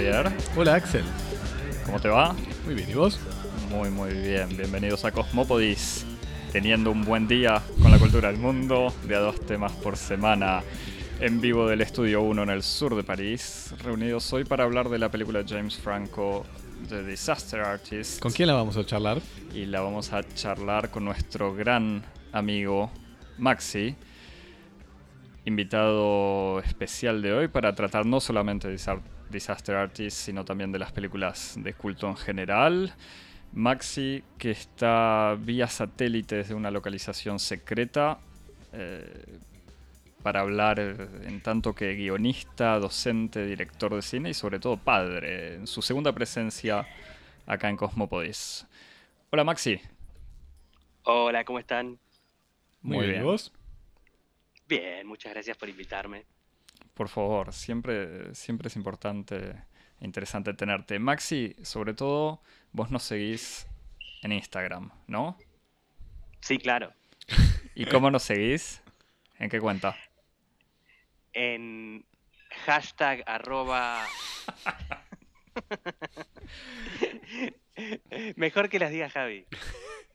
Javier. Hola Axel. ¿Cómo te va? Muy bien, ¿y vos? Muy, muy bien. Bienvenidos a Cosmopodis. Teniendo un buen día con la cultura del mundo, de a dos temas por semana, en vivo del Estudio 1 en el sur de París, reunidos hoy para hablar de la película James Franco, The Disaster Artist. ¿Con quién la vamos a charlar? Y la vamos a charlar con nuestro gran amigo Maxi, invitado especial de hoy para tratar no solamente de Disaster Artist, sino también de las películas de culto en general. Maxi, que está vía satélite desde una localización secreta, eh, para hablar en tanto que guionista, docente, director de cine y sobre todo padre, en su segunda presencia acá en Cosmopodis. Hola Maxi. Hola, ¿cómo están? Muy, bien. ¿Vos? Bien, muchas gracias por invitarme. Por favor, siempre, siempre es importante e interesante tenerte. Maxi, sobre todo, vos nos seguís en Instagram, ¿no? Sí, claro. ¿Y cómo nos seguís? ¿En qué cuenta? En hashtag arroba... Mejor que las diga Javi.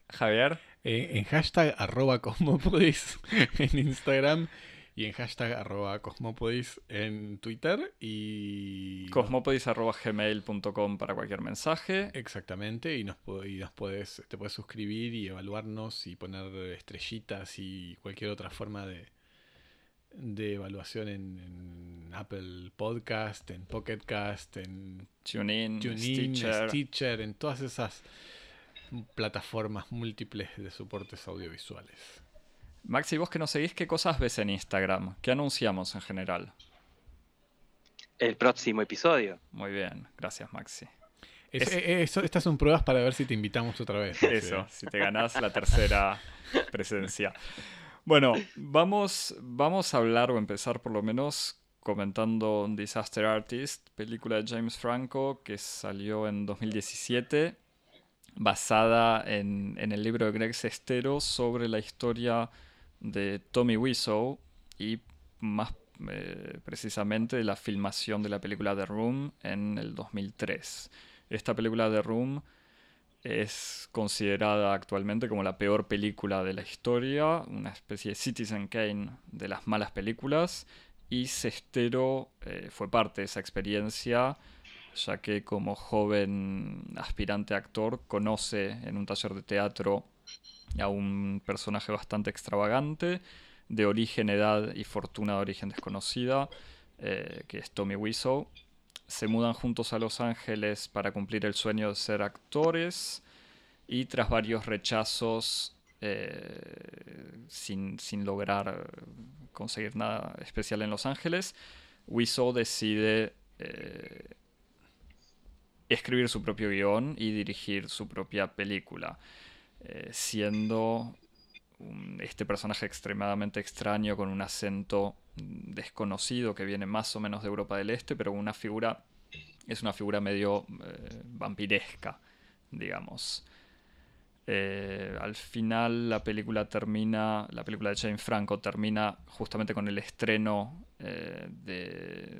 Javier. Eh, en hashtag arroba cosmopodis en Instagram y en hashtag arroba cosmopodis en Twitter y... Cosmopodis arroba gmail.com para cualquier mensaje. Exactamente, y nos, y nos puedes, te puedes suscribir y evaluarnos y poner estrellitas y cualquier otra forma de, de evaluación en, Apple Podcast, en Pocket Cast, en TuneIn, Stitcher. Stitcher, en todas esas plataformas múltiples de soportes audiovisuales. Maxi, vos que nos seguís, ¿qué cosas ves en Instagram? ¿Qué anunciamos en general? El próximo episodio. Muy bien, gracias Maxi. Eh, estas son pruebas para ver si te invitamos otra vez. Eso, si te ganás la tercera presencia. Bueno, vamos, vamos a hablar o empezar por lo menos comentando Disaster Artist, película de James Franco que salió en 2017 basada en, el libro de Greg Sestero sobre la historia de Tommy Wiseau y más eh, precisamente de la filmación de la película The Room en el 2003. Esta película The Room es considerada actualmente como la peor película de la historia, una especie de Citizen Kane de las malas películas, y Sestero eh, fue parte de esa experiencia ya que como joven aspirante actor conoce en un taller de teatro a un personaje bastante extravagante, de origen, edad y fortuna de origen desconocida, eh, que es Tommy Wiseau. Se mudan juntos a Los Ángeles para cumplir el sueño de ser actores y tras varios rechazos eh, sin, lograr conseguir nada especial en Los Ángeles, Wiseau decide eh, escribir su propio guion y dirigir su propia película, eh, siendo este personaje extremadamente extraño con un acento desconocido que viene más o menos de Europa del Este, pero una figura es una figura medio eh, vampiresca, digamos. Eh, al final la película termina, la película de Jane Franco termina justamente con el estreno de,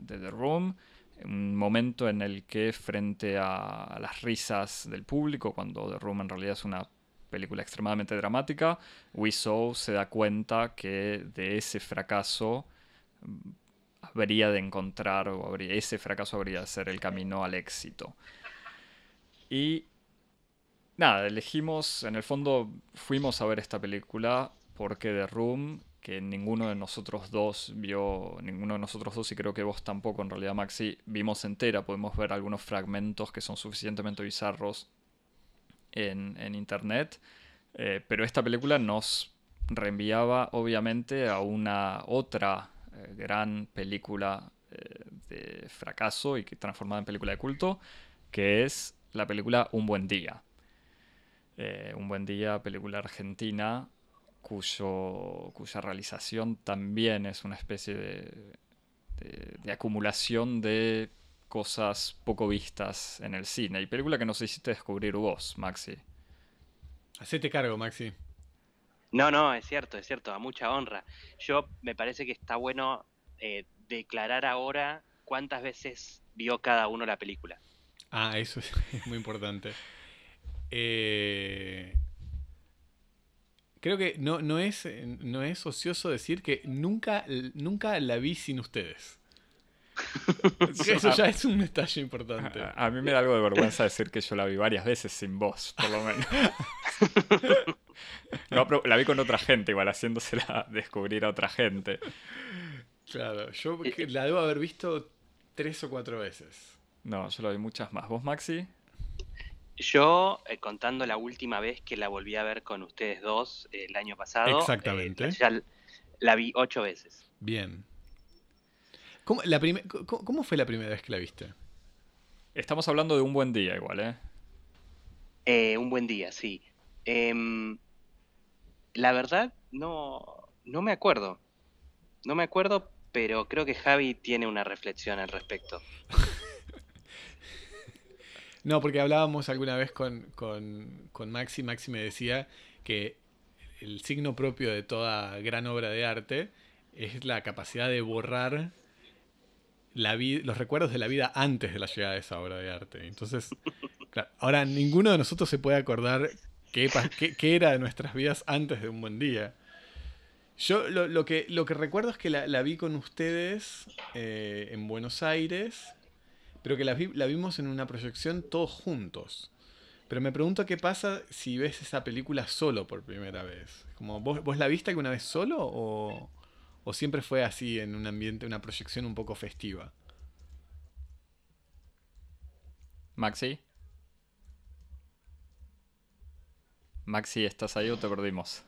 de The Room un momento en el que frente a, las risas del público, cuando The Room en realidad es una película extremadamente dramática, Wiseau se da cuenta que de ese fracaso mm, habría de encontrar, o habría, ese fracaso habría de ser el camino al éxito. Y nada, elegimos, en el fondo fuimos a ver esta película porque The Room que ninguno de nosotros dos vio, ninguno de nosotros dos y creo que vos tampoco en realidad Maxi, vimos entera, podemos ver algunos fragmentos que son suficientemente bizarros en, internet, eh, pero esta película nos reenviaba obviamente a una otra eh, gran película eh, de fracaso y que transformada en película de culto, que es la película Un buen día. un buen día, película argentina cuyo, cuya realización también es una especie de, acumulación de cosas poco vistas en el cine. Y película que nos hiciste descubrir vos, Maxi. Hacete cargo, Maxi. No, no, es cierto, es cierto, a mucha honra. Yo me parece que está bueno eh, declarar ahora cuántas veces vio cada uno la película. Ah, eso es, muy importante. Eh, creo que no, no, es, no es ocioso decir que nunca, nunca la vi sin ustedes. Eso ya es un detalle importante. A, a mí me da algo de vergüenza decir que yo la vi varias veces sin vos, por lo menos. No, pero la vi con otra gente, igual haciéndosela descubrir a otra gente. Claro, yo que la debo haber visto tres o cuatro veces. No, yo la vi muchas más. ¿Vos, Maxi? Yo, eh, contando la última vez que la volví a ver con ustedes dos eh, el año pasado, eh, Exactamente. ya la vi ocho veces. Bien. ¿Cómo, la cómo fue la primera vez que la viste? Estamos hablando de un buen día igual, ¿eh? Eh, un buen día, sí. Em, la verdad, no, no me acuerdo. No me acuerdo, pero creo que Javi tiene una reflexión al respecto. No, porque hablábamos alguna vez con, con, con Maxi. Maxi me decía que el signo propio de toda gran obra de arte es la capacidad de borrar la los recuerdos de la vida antes de la llegada de esa obra de arte. Entonces, ahora ninguno de nosotros se puede acordar qué, qué- qué era de nuestras vidas antes de un buen día. Yo lo, lo que, lo que recuerdo es que la, la vi con ustedes eh, en Buenos Aires, pero que la, vi- la vimos en una proyección todos juntos. Pero me pregunto qué pasa si ves esa película solo por primera vez. Como, ¿vos, vos la viste alguna vez solo o, o siempre fue así en un ambiente, una proyección un poco festiva? Maxi. Maxi, ¿estás ahí o te perdimos?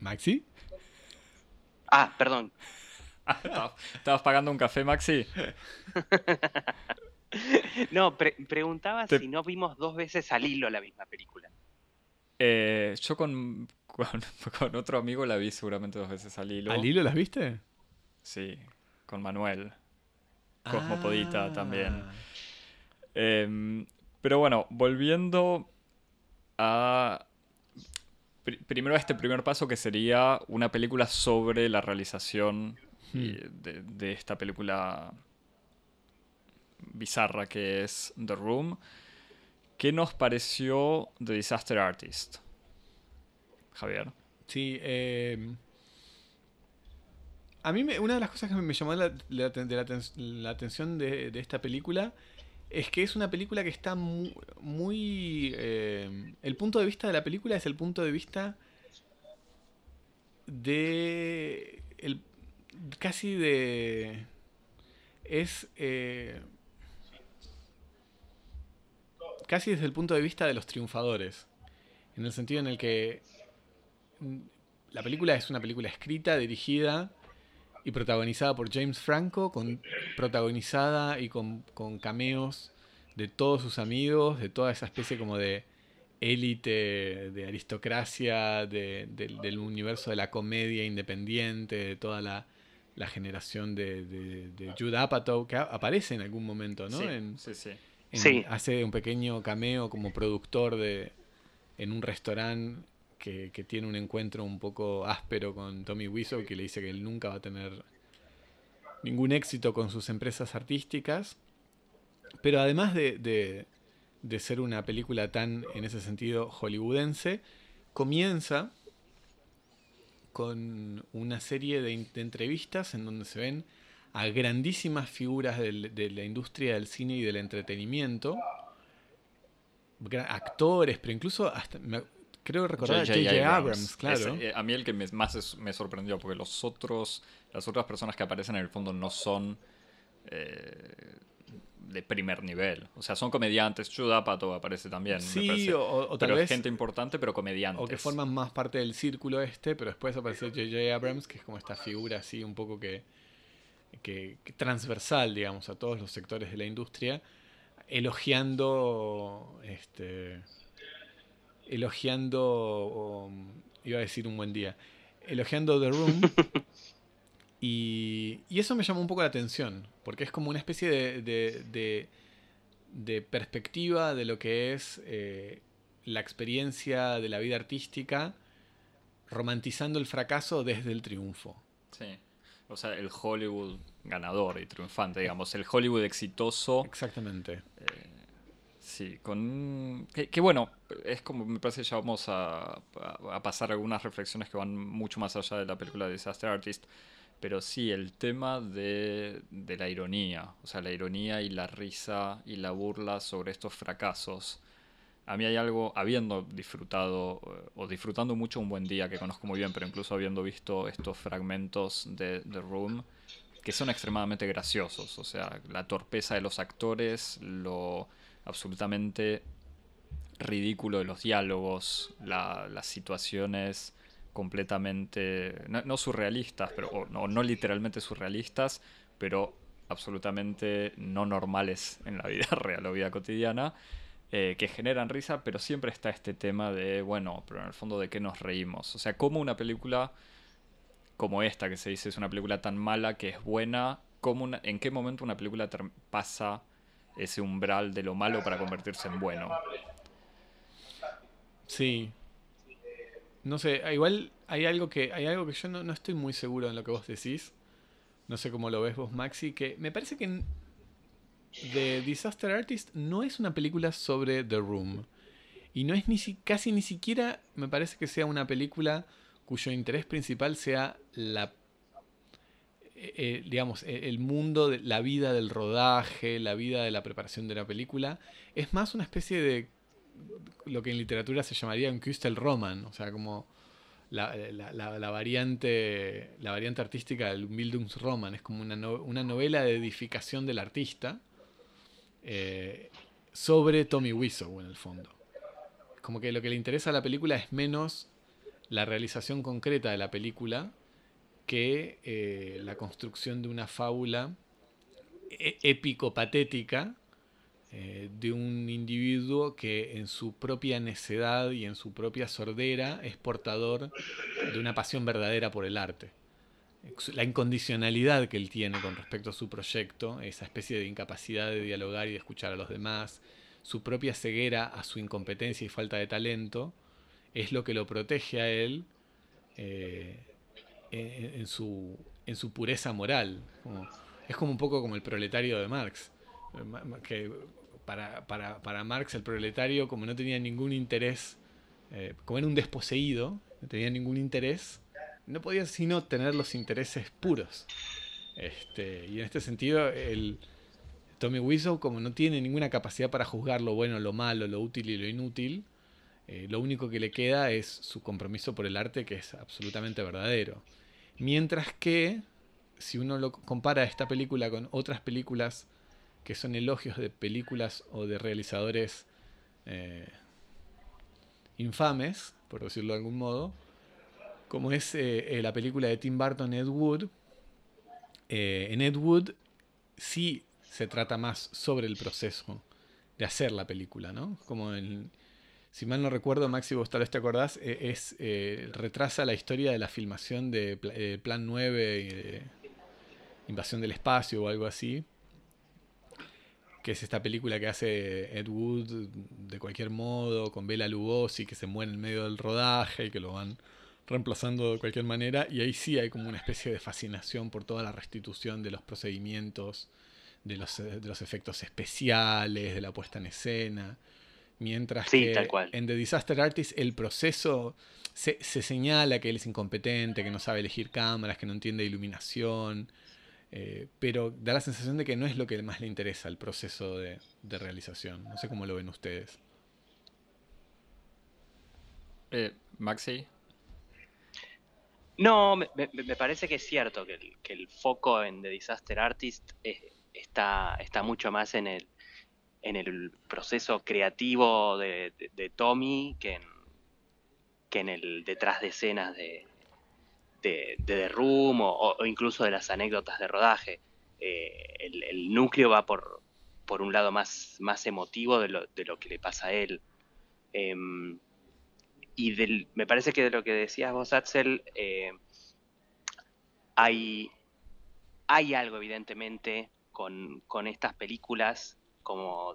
¿Maxi? Ah, perdón. ¿Estabas estabas pagando un café, Maxi? No, pre- preguntaba Te- si no vimos dos veces al hilo la misma película. Eh, yo con, con, con otro amigo la vi seguramente dos veces al hilo. ¿Al hilo las viste? Sí, con Manuel. Cosmopodita también. Ah. Em, pero bueno, volviendo a... pri- primero a este primer paso que sería una película sobre la realización y de, de esta película bizarra que es The Room. ¿Qué nos pareció The Disaster Artist? Javier. Sí, eh, a mí me- una de las cosas que me llamó la, atención de, esta película es que es una película que está mu- muy... eh, el punto de vista de la película es el punto de vista de... El, casi de... Es... eh, casi desde el punto de vista de los triunfadores. En el sentido en el que mm, la película es una película escrita, dirigida y protagonizada por James Franco, con, protagonizada y con, con cameos de todos sus amigos, de toda esa especie como de élite, de aristocracia, de- del- del universo de la comedia independiente, de toda la, la generación de, de, de Judd Apatow, que aparece en algún momento, ¿no? Sí, En- sí, sí. Hace un pequeño cameo como productor de en un restaurante que, tiene un encuentro un poco áspero con Tommy Wiseau, que le dice que él nunca va a tener ningún éxito con sus empresas artísticas. Pero además de, de- ser una película tan, en ese sentido, hollywoodense, comienza con una serie de entrevistas en donde se ven a grandísimas figuras del- de la industria del cine y del entretenimiento, actores, pero incluso hasta, me- creo recordar a J.J. Abrams, claro. Ese, eh, a mí el que me- más es- me sorprendió, porque los otros, las otras personas que aparecen en el fondo no son eh, de primer nivel. O sea, son comediantes. Judd Apatow aparece también. me sí, parece. o- o tal pero vez gente importante, pero comediantes. o que forman más parte del círculo este, pero después aparece J.J. Abrams, que es como esta figura así un poco que, que, que transversal, digamos, a todos los sectores de la industria, elogiando, este, elogiando, um, iba a decir un buen día, elogiando The Room. Y, y eso me llamó un poco la atención, porque es como una especie de, de- de- de perspectiva de lo que es eh, la experiencia de la vida artística, romantizando el fracaso desde el triunfo. Sí. O sea, el Hollywood ganador y triunfante, digamos, el Hollywood exitoso. Exactamente. Eh, sí, con... Que, bueno, es como, me parece que ya vamos a, a, pasar algunas reflexiones que van mucho más allá de la película Disaster Artist, pero sí, el tema de, de la ironía, o sea, la ironía y la risa y la burla sobre estos fracasos a mí hay algo, habiendo disfrutado, eh, o disfrutando mucho un buen día, que conozco muy bien, pero incluso habiendo visto estos fragmentos de The Room, que son extremadamente graciosos. O sea, la torpeza de los actores, lo absolutamente ridículo de los diálogos, las situaciones completamente, no, surrealistas, pero, no, no literalmente surrealistas, pero absolutamente no normales en la vida real o vida cotidiana. Eh, que generan risa, pero siempre está este tema de, bueno, pero en el fondo de qué nos reímos. O sea, como una película como esta, que se dice es una película tan mala que es buena, como ¿en qué momento una película pasa ese umbral de lo malo para convertirse en bueno? Sí. No sé, igual hay algo que, hay algo que yo no, no estoy muy seguro en lo que vos decís. No sé cómo lo ves vos, Maxi, que me parece que The Disaster Artist no es una película sobre The Room. Y no es ni casi ni siquiera, me parece que sea una película cuyo interés principal sea la eh, eh, digamos, e, el mundo, de, la vida del rodaje, la vida de la preparación de la película, es más una especie de lo que en literatura se llamaría un Kustel Roman, o sea, como la, variante, la variante artística del Bildungsroman, es como una, una novela de edificación del artista, eh, sobre Tommy Wiseau en el fondo. Como que lo que le interesa a la película es menos la realización concreta de la película que eh, la construcción de una fábula e-, épico-patética eh, de un individuo que en su propia necedad y en su propia sordera es portador de una pasión verdadera por el arte la incondicionalidad que él tiene con respecto a su proyecto, esa especie de incapacidad de dialogar y de escuchar a los demás, su propia ceguera a su incompetencia y falta de talento, es lo que lo protege a él eh, en, su, en, su, pureza moral. es como un poco como el proletario de Marx, que para, para, para Marx el proletario como no tenía ningún interés, eh, como era un desposeído, no tenía ningún interés, no podía sino tener los intereses puros. Este, y en este sentido, el Tommy Wiseau, como no tiene ninguna capacidad para juzgar lo bueno, lo malo, lo útil y lo inútil, eh, lo único que le queda es su compromiso por el arte, que es absolutamente verdadero. Mientras que, si uno lo compara esta película con otras películas que son elogios de películas o de realizadores eh, infames, por decirlo de algún modo, como es eh, eh, la película de Tim Burton, Ed Wood. Eh, en Ed Wood sí se trata más sobre el proceso de hacer la película, ¿no? Como en, si mal no recuerdo, Maxi, vos tal vez te acordás, es, retrasa la historia de la filmación de Plan 9 y de Invasión del Espacio o algo así, que es esta película que hace Ed Wood de cualquier modo, con Bela Lugosi, que se muere en medio del rodaje y que lo van reemplazando de cualquier manera, y ahí sí hay como una especie de fascinación por toda la restitución de los procedimientos, de los, de los efectos especiales, de la puesta en escena. Mientras que en The Disaster Artist el proceso se, señala que él es incompetente, que no sabe elegir cámaras, que no entiende iluminación, eh, pero da la sensación de que no es lo que más le interesa el proceso de, de realización. No sé cómo lo ven ustedes. Eh, Maxi, no, me, parece que es cierto que el, foco en The Disaster Artist está, está mucho más en el, en el proceso creativo de, Tommy que en, que en el detrás de escenas de, de, The Room o, incluso de las anécdotas de rodaje. Eh, el, núcleo va por, un lado más, más emotivo de lo, de lo que le pasa a él. Em, y me parece que de lo que decías vos, Axel, eh, hay, hay algo evidentemente con, estas películas, como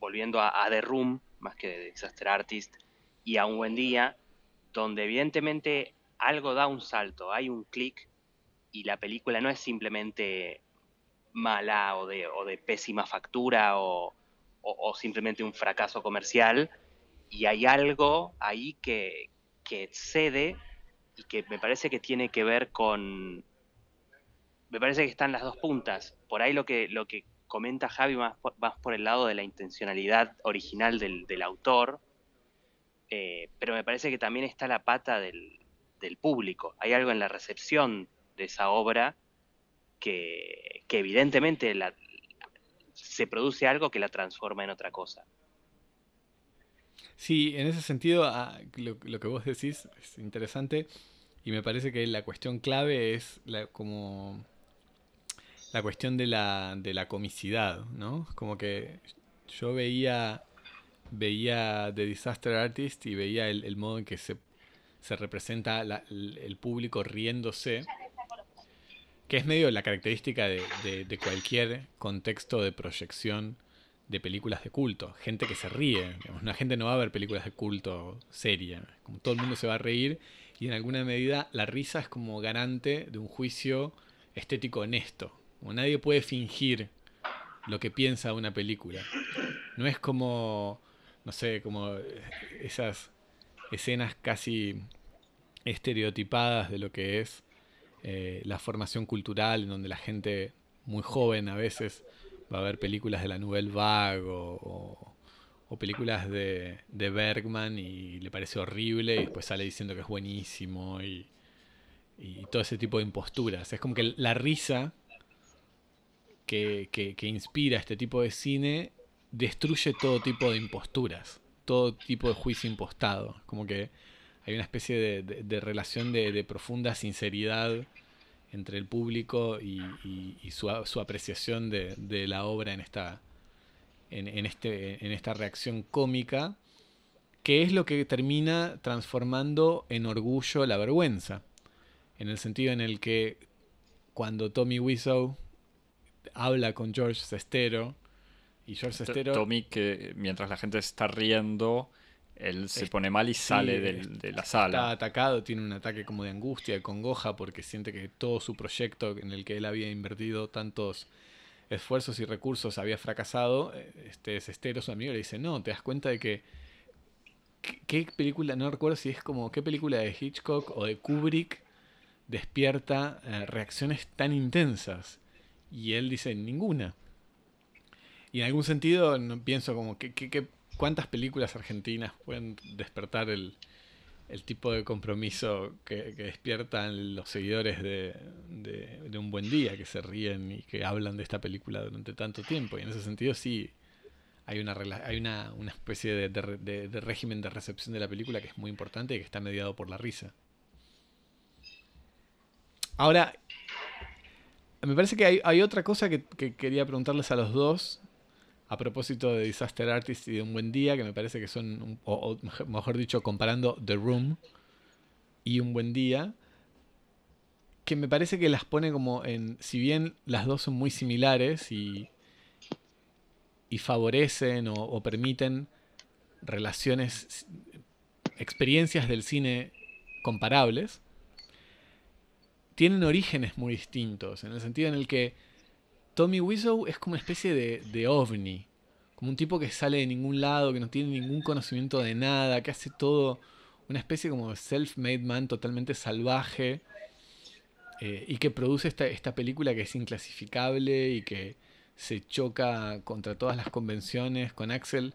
volviendo a, The Room, más que de Disaster Artist, y a Un Buen Día, donde evidentemente algo da un salto, hay un clic y la película no es simplemente mala o de, o de pésima factura o, o, simplemente un fracaso comercial, y hay algo ahí que, excede y que me parece que tiene que ver con... Me parece que están las dos puntas. Por ahí lo que, lo que comenta Javi más por, más por el lado de la intencionalidad original del, del autor, eh, pero me parece que también está la pata del, del, público. Hay algo en la recepción de esa obra que, que evidentemente la, se produce algo que la transforma en otra cosa. Sí, en ese sentido, ah, lo, que vos decís es interesante y me parece que la cuestión clave es la, como la cuestión de la, de la comicidad, ¿no? Como que yo veía, veía The Disaster Artist y veía el, modo en que se, se representa el, público riéndose que es medio la característica de, cualquier contexto de proyección de películas de culto. Gente que se ríe. una gente no va a ver películas de culto seria. Como todo el mundo se va a reír y en alguna medida la risa es como garante de un juicio estético honesto. Nadie puede fingir lo que piensa una película. No es como, no sé, como esas escenas casi estereotipadas de lo que es eh, la formación cultural, en donde la gente muy joven a veces va a ver películas de la Nouvelle Vague o, películas de, Bergman y le parece horrible y después sale diciendo que es buenísimo y, todo ese tipo de imposturas. Es como que la risa que, que, inspira este tipo de cine destruye todo tipo de imposturas, todo tipo de juicio impostado. Como que hay una especie de, relación de, profunda sinceridad entre el público y, su, apreciación de, la obra en esta, en, este, en esta reacción cómica, que es lo que termina transformando en orgullo la vergüenza, en el sentido en el que cuando Tommy Wiseau habla con George Sestero, y George Sestero... Tommy que mientras la gente está riendo él se pone mal y sale de la sala. Está atacado, tiene un ataque como de angustia, de congoja, porque siente que todo su proyecto en el que él había invertido tantos esfuerzos y recursos había fracasado. Este Estero, su amigo, le dice, no, te das cuenta de que... ¿Qué película? No recuerdo si es como qué película de Hitchcock o de Kubrick despierta eh, reacciones tan intensas. Y él dice, ninguna. Y en algún sentido no pienso como, ¿qué, qué, qué ¿Cuántas películas argentinas pueden despertar el, tipo de compromiso que, despiertan los seguidores de, Un Buen Día, que se ríen y que hablan de esta película durante tanto tiempo? Y en ese sentido sí hay una, hay una, especie de, régimen de recepción de la película que es muy importante y que está mediado por la risa. Ahora, me parece que hay, otra cosa que, quería preguntarles a los dos, a propósito de Disaster Artist y de Un Buen Día, que me parece que son, o, mejor dicho, comparando The Room y Un Buen Día, que me parece que las pone como en, si bien las dos son muy similares y, y favorecen o, permiten relaciones, experiencias del cine comparables, tienen orígenes muy distintos, en el sentido en el que Tommy Wiseau es como una especie de, ovni, como un tipo que sale de ningún lado, que no tiene ningún conocimiento de nada, que hace todo una especie como de self-made man totalmente salvaje eh, y que produce esta, esta película que es inclasificable y que se choca contra todas las convenciones con Axel.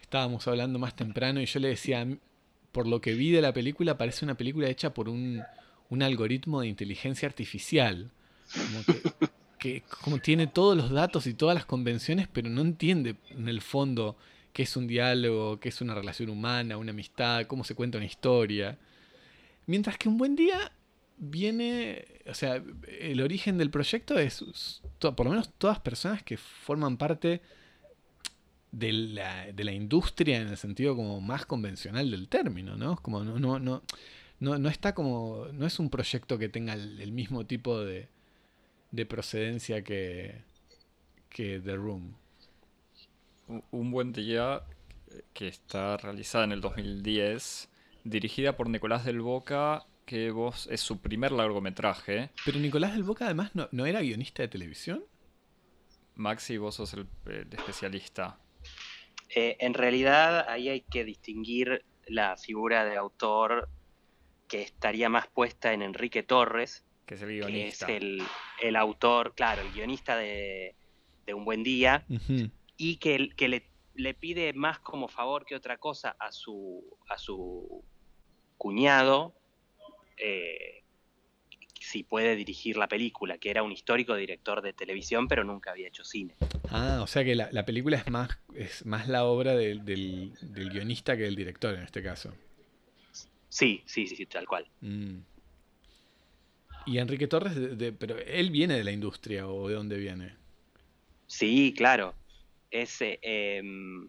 Estábamos hablando más temprano y yo le decía, por lo que vi de la película, parece una película hecha por un, un algoritmo de inteligencia artificial. Como que que como tiene todos los datos y todas las convenciones, pero no entiende en el fondo qué es un diálogo, qué es una relación humana, una amistad, cómo se cuenta una historia. Mientras que un buen día viene, o sea, el origen del proyecto es, por lo menos todas personas que forman parte de la, de la, industria en el sentido como más convencional del término, ¿no? Como no, no, no, no, no está como, no es un proyecto que tenga el mismo tipo de, de procedencia que, que The Room. Un buen día que está realizada en el 2010, dirigida por Nicolás del Boca, que vos es su primer largometraje. Pero Nicolás del Boca además no, no era guionista de televisión. Maxi, vos sos el, el especialista. Eh, en realidad ahí hay que distinguir la figura de autor que estaría más puesta en Enrique Torres, Que es el que es guionista. el, el autor, claro, el guionista de, de Un Buen Día, y que, que le, le pide más como favor que otra cosa a su, a su cuñado eh, si puede dirigir la película, que era un histórico director de televisión, pero nunca había hecho cine. Ah, o sea que la, la película es más, es más la obra del, del- del guionista que del director en este caso. Sí, sí, sí, sí, tal cual. Mm. Y Enrique Torres, de- de- pero él viene de la industria o de dónde viene. Sí, claro. Ese, em,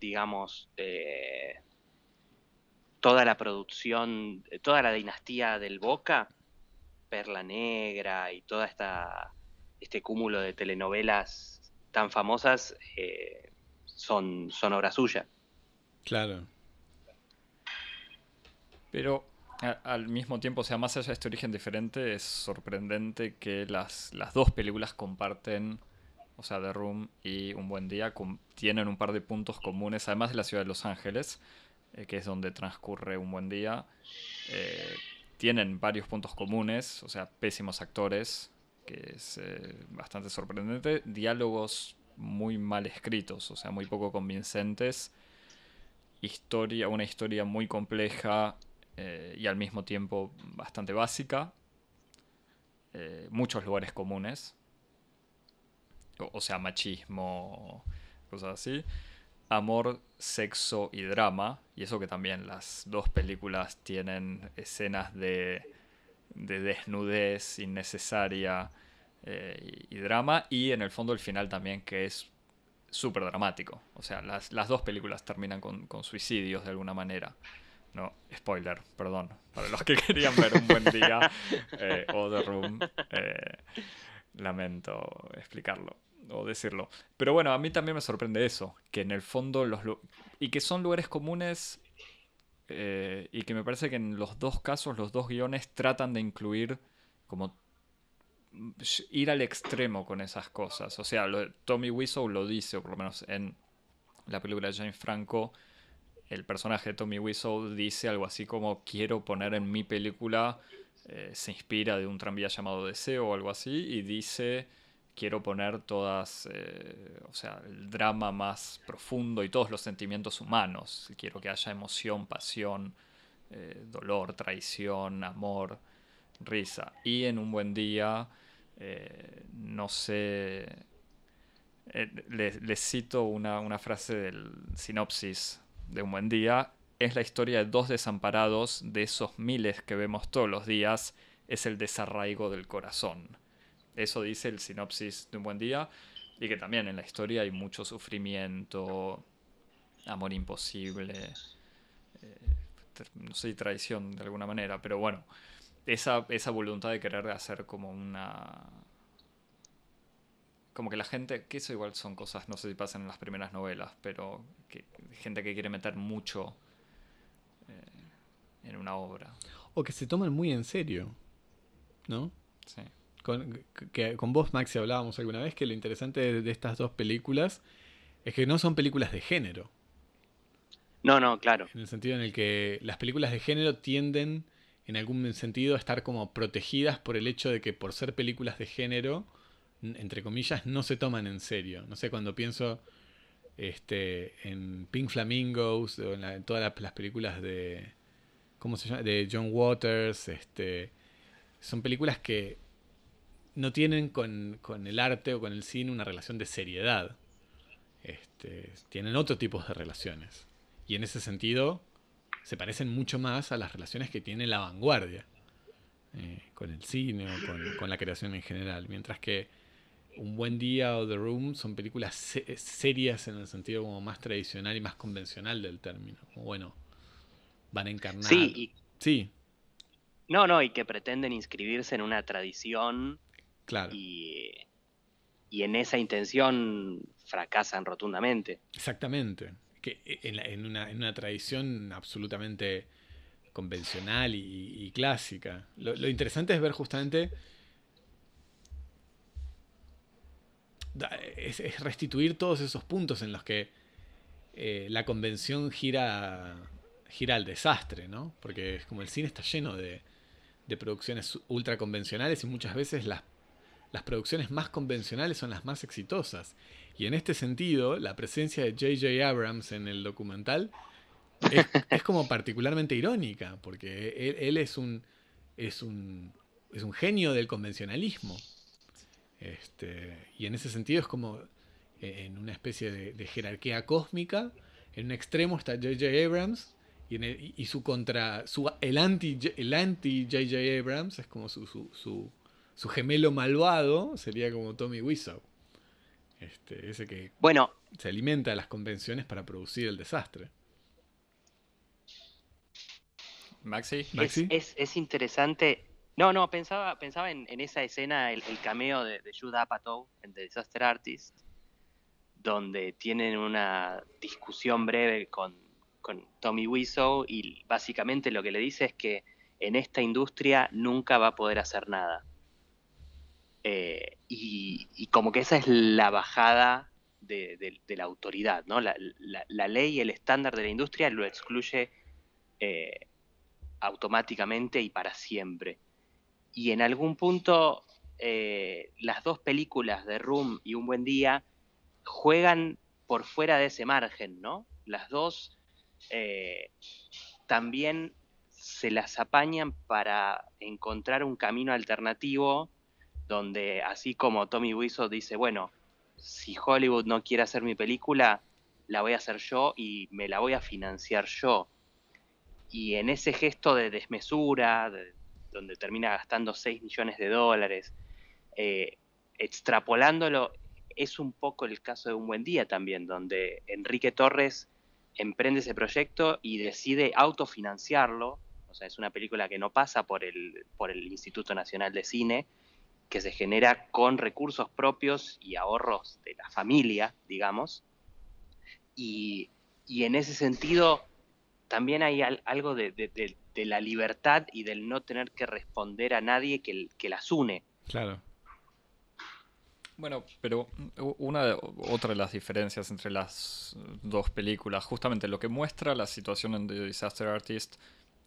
digamos, eh, toda la producción, toda la dinastía del Boca, Perla Negra y toda esta este cúmulo de telenovelas tan famosas eh, son, son obra suya. Claro. Pero al mismo tiempo, o sea, más allá de este origen diferente, es sorprendente que las, las dos películas comparten, o sea, The Room y Un Buen Día, tienen un par de puntos comunes, además de la ciudad de Los Ángeles, eh, que es donde transcurre Un Buen Día. eh, tienen varios puntos comunes, o sea, pésimos actores, que es eh, bastante sorprendente, diálogos muy mal escritos, o sea, muy poco convincentes, historia, una historia muy compleja eh, y al mismo tiempo bastante básica, eh, muchos lugares comunes, o, sea, machismo, cosas así, amor, sexo y drama, y eso que también las dos películas tienen escenas de, de desnudez innecesaria eh, y, y drama, y en el fondo el final también que es súper dramático. O sea, las, las dos películas terminan con, con suicidios de alguna manera. No, spoiler, perdón. Para los que querían ver un buen día eh, o The Room, eh, lamento explicarlo o decirlo. Pero bueno, a mí también me sorprende eso, que en el fondo los... Y que son lugares comunes eh, y que me parece que en los dos casos, los dos guiones tratan de incluir como ir al extremo con esas cosas. O sea, Tommy Wiseau lo dice, o por lo menos en la película de James Franco, el personaje de Tommy Wiseau dice algo así como quiero poner en mi película, eh, se inspira de un tranvía llamado Deseo o algo así, y dice quiero poner todas, eh, o sea, el drama más profundo y todos los sentimientos humanos. Quiero que haya emoción, pasión, eh, dolor, traición, amor, risa. Y en un buen día, no sé, les, les cito una, una frase del sinopsis de un buen día. Es la historia de dos desamparados, de esos miles que vemos todos los días, es el desarraigo del corazón. Eso dice el sinopsis de un buen día. Y que también en la historia hay mucho sufrimiento, amor imposible, eh, no sé, traición de alguna manera. Pero bueno, esa, esa voluntad de querer hacer como una... Como que la gente, que eso igual son cosas, no sé si pasan en las primeras novelas, pero que, gente que quiere meter mucho eh, en una obra. O que se toman muy en serio. ¿No? Sí. Con, que, con vos, Maxi, hablábamos alguna vez que lo interesante de, de estas dos películas es que no son películas de género. No, no, claro. En el sentido en el que las películas de género tienden, en algún sentido, a estar como protegidas por el hecho de que por ser películas de género, entre comillas, no se toman en serio. No sé, cuando pienso este, en Pink Flamingos o en, todas la- las películas de. ¿Cómo se llama? De John Waters. Este, son películas que no tienen con, con el arte o con el cine una relación de seriedad. Este, tienen otro tipo de relaciones. Y en ese sentido se parecen mucho más a las relaciones que tiene la vanguardia eh, con el cine o con la creación en general. Mientras que Un Buen Día o The Room son películas se- serias en el sentido como más tradicional y más convencional del término. Bueno, van a encarnar. Sí, y, Sí, no, no, y que pretenden inscribirse en una tradición claro. y, y en esa intención fracasan rotundamente. Exactamente. Que en, la- en una, en una tradición absolutamente convencional y, clásica. Lo, interesante es ver justamente... Es, restituir todos esos puntos en los que eh, la convención gira, gira al desastre, ¿no? Porque es como el cine está lleno de, de producciones ultra convencionales y muchas veces las, las producciones más convencionales son las más exitosas. Y en este sentido, la presencia de J.J. Abrams en el documental es, como particularmente irónica, porque él, es, un, es, un, es un genio del convencionalismo. Este, y en ese sentido es como eh, en una especie de, jerarquía cósmica. En un extremo está J.J. Abrams y, y, su contra. Su, el anti el anti J.J. Abrams es como su, su, su, gemelo malvado, sería como Tommy Wiseau. Este, ese que bueno, se alimenta de las convenciones para producir el desastre. Maxi, Es, interesante. No, no, pensaba, pensaba en, esa escena, el, cameo de, de Judah Apatow en The Disaster Artist, donde tienen una discusión breve con, con Tommy Wiseau y básicamente lo que le dice es que en esta industria nunca va a poder hacer nada. Eh, y, como que esa es la bajada de, la autoridad, ¿no? La, ley el estándar de la industria lo excluye eh, automáticamente y para siempre. Y en algún punto eh, las dos películas de Room y Un Buen Día juegan por fuera de ese margen, ¿no? Las dos eh, también se las apañan para encontrar un camino alternativo donde así como Tommy Wiseau dice, bueno, si Hollywood no quiere hacer mi película, la voy a hacer yo y me la voy a financiar yo y en ese gesto de desmesura, donde termina gastando 6 millones de dólares, eh, extrapolándolo, es un poco el caso de Un Buen Día también, donde Enrique Torres emprende ese proyecto y decide autofinanciarlo, o sea, es una película que no pasa por el, por el Instituto Nacional de Cine, que se genera con recursos propios y ahorros de la familia, digamos, y, y en ese sentido también hay algo de, la libertad y del no tener que responder a nadie que, que las une. Claro. Bueno, pero una otra de las diferencias entre las dos películas, justamente lo que muestra la situación en The Disaster Artist,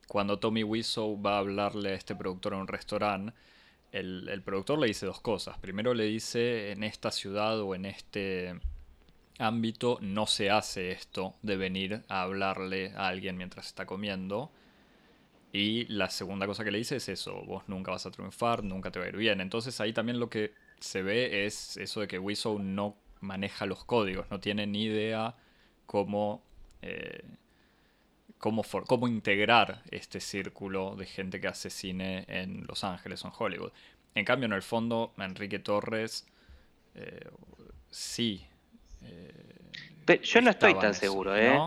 cuando Tommy Wiseau va a hablarle a este productor en un restaurante, el, el productor le dice dos cosas. Primero le dice en esta ciudad o en este ámbito no se hace esto de venir a hablarle a alguien mientras está comiendo. Y la segunda cosa que le dice es eso, vos nunca vas a triunfar, nunca te va a ir bien. Entonces ahí también lo que se ve es eso de que Wiseau no maneja los códigos, no tiene ni idea cómo, eh, cómo, cómo, integrar este círculo de gente que hace cine en Los Ángeles o en Hollywood. En cambio, en el fondo, Enrique Torres eh, sí yo no estoy tan seguro, ¿eh?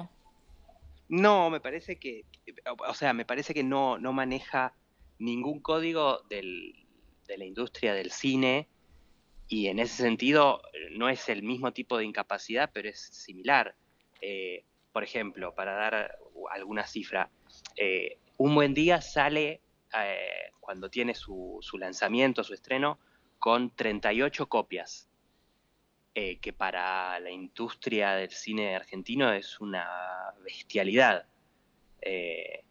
¿no? me parece que, o sea, me parece que no, no maneja ningún código de la industria del cine y en ese sentido no es el mismo tipo de incapacidad, pero es similar. Eh, por ejemplo, para dar alguna cifra, eh, Un Buen Día sale eh, cuando tiene su, su lanzamiento, su estreno, con 38 copias eh, que para la industria del cine argentino es una bestialidad. Eh,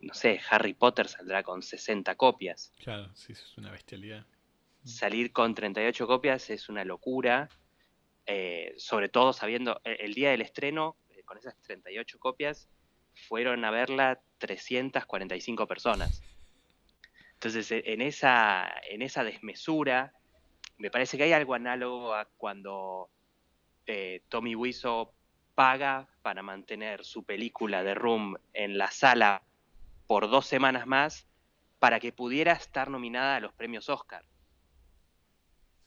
no sé, Harry Potter saldrá con 60 copias. Claro, sí, es una bestialidad. Salir con 38 copias es una locura, eh, sobre todo sabiendo, el día del estreno, con esas 38 copias, fueron a verla 345 personas. Entonces, en esa, en esa desmesura, me parece que hay algo análogo a cuando eh, Tommy Wiseau paga para mantener su película de Room en la sala por dos semanas más para que pudiera estar nominada a los premios Oscar.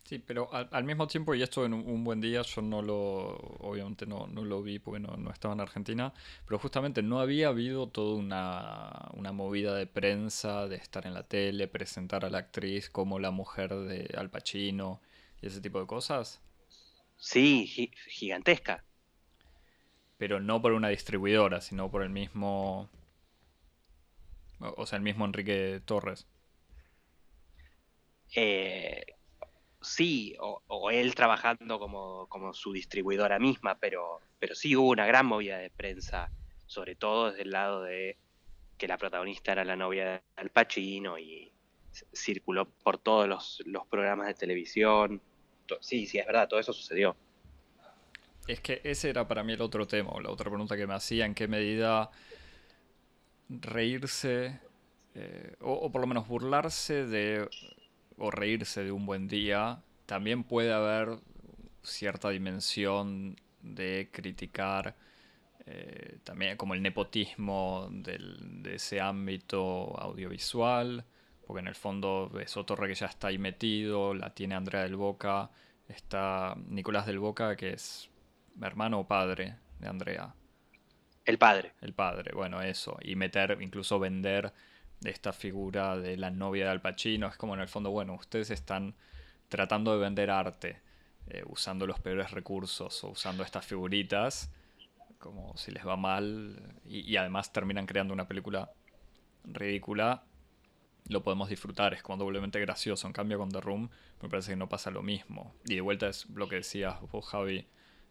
Sí, pero al, mismo tiempo, y esto en un, buen día, yo no lo, obviamente no, lo vi porque no, estaba en Argentina, pero justamente no había habido toda una, una, movida de prensa, de estar en la tele, presentar a la actriz como la mujer de Al Pacino y ese tipo de cosas. Sí, gigantesca. Pero no por una distribuidora, sino por el mismo O, sea, el mismo Enrique Torres. Eh, sí, o, él trabajando como, como, su distribuidora misma, pero, pero sí hubo una gran movida de prensa, sobre todo desde el lado de que la protagonista era la novia de Al Pacino y circuló por todos los, los programas de televisión. Sí, sí, es verdad, todo eso sucedió. Es que ese era para mí el otro tema, la otra pregunta que me hacía, en qué medida reírse, eh, o, por lo menos burlarse de, o reírse de un buen día, también puede haber cierta dimensión de criticar eh, también como el nepotismo de ese ámbito audiovisual, porque en el fondo es Torre que ya está ahí metido, la tiene Andrea del Boca, está Nicolás del Boca que es hermano o padre de Andrea. El padre. El padre, bueno, eso. Y meter, incluso vender esta figura de la novia de Al Pacino. Es como en el fondo, bueno, ustedes están tratando de vender arte eh, usando los peores recursos o usando estas figuritas, como si les va mal, y, además terminan creando una película ridícula, lo podemos disfrutar, es como doblemente gracioso. En cambio, con The Room me parece que no pasa lo mismo. Y de vuelta es lo que decías vos, Javi,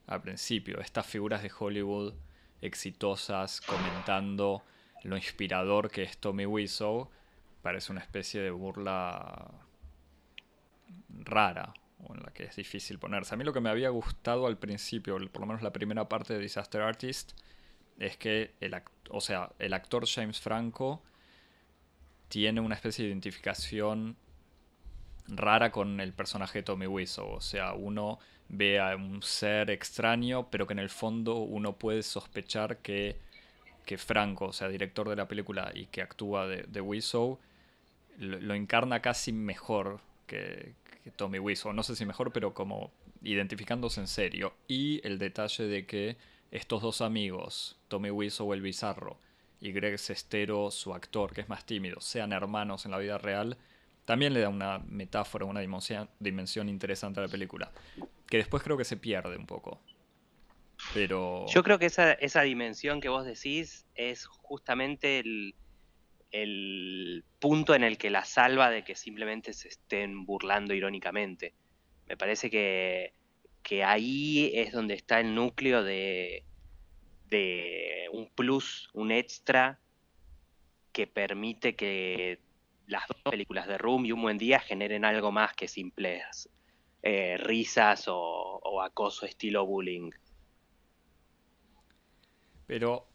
al principio, estas figuras de Hollywood exitosas comentando lo inspirador que es Tommy Wiseau, parece una especie de burla rara o en la que es difícil ponerse. A mí lo que me había gustado al principio, por lo menos la primera parte de Disaster Artist, es que el, o sea, el actor James Franco tiene una especie de identificación rara con el personaje Tommy Wiseau. O sea, uno ve a un ser extraño, pero que en el fondo uno puede sospechar que, que Franco, o sea, director de la película y que actúa de, de lo, encarna casi mejor que, Tommy Wiseau. No sé si mejor, pero como identificándose en serio. Y el detalle de que estos dos amigos, Tommy Wiseau el bizarro y Greg Sestero, su actor, que es más tímido, sean hermanos en la vida real, también le da una metáfora, una dimensión, interesante a la película. Que después creo que se pierde un poco. Yo creo que esa, esa dimensión que vos decís es justamente el, el punto en el que la salva de que simplemente se estén burlando irónicamente. Me parece que, que ahí es donde está el núcleo de, de un plus, un extra que permite que las dos películas de Room y Un Buen Día generen algo más que simples eh, risas o, acoso estilo bullying. Pero,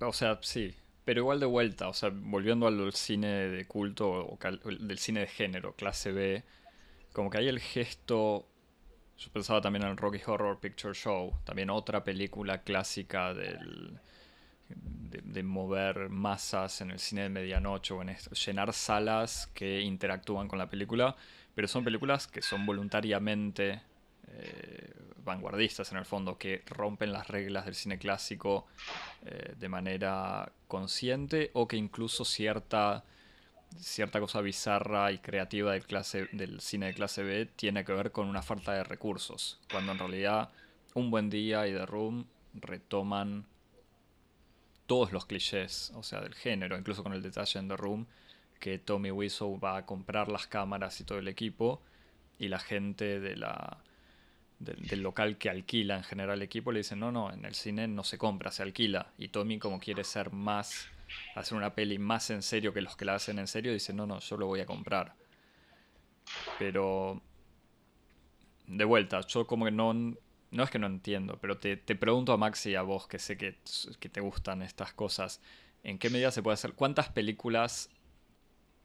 o sea, sí, pero igual de vuelta, o sea, volviendo al cine de culto o del cine de género, clase B, como que hay el gesto, yo pensaba también en Rocky Horror Picture Show, también otra película clásica del de, mover masas en el cine de medianoche o en llenar salas que interactúan con la película, pero son películas que son voluntariamente eh, vanguardistas en el fondo, que rompen las reglas del cine clásico eh, de manera consciente o que incluso cierta cierta cosa bizarra y creativa del, del cine de clase B tiene que ver con una falta de recursos, cuando en realidad Un Buen Día y The Room retoman todos los clichés, o sea, del género, incluso con el detalle en The Room, que Tommy Wiseau va a comprar las cámaras y todo el equipo, y la gente de la, del, local que alquila en general el equipo le dice, no, no, en el cine no se compra, se alquila. Y Tommy como quiere ser más, hacer una peli más en serio que los que la hacen en serio, dice, no, no, yo lo voy a comprar. Pero, de vuelta, yo como que no, no es que no entiendo, pero te, pregunto a Max y a vos, que sé que, te gustan estas cosas, ¿en qué medida se puede hacer? ¿Cuántas películas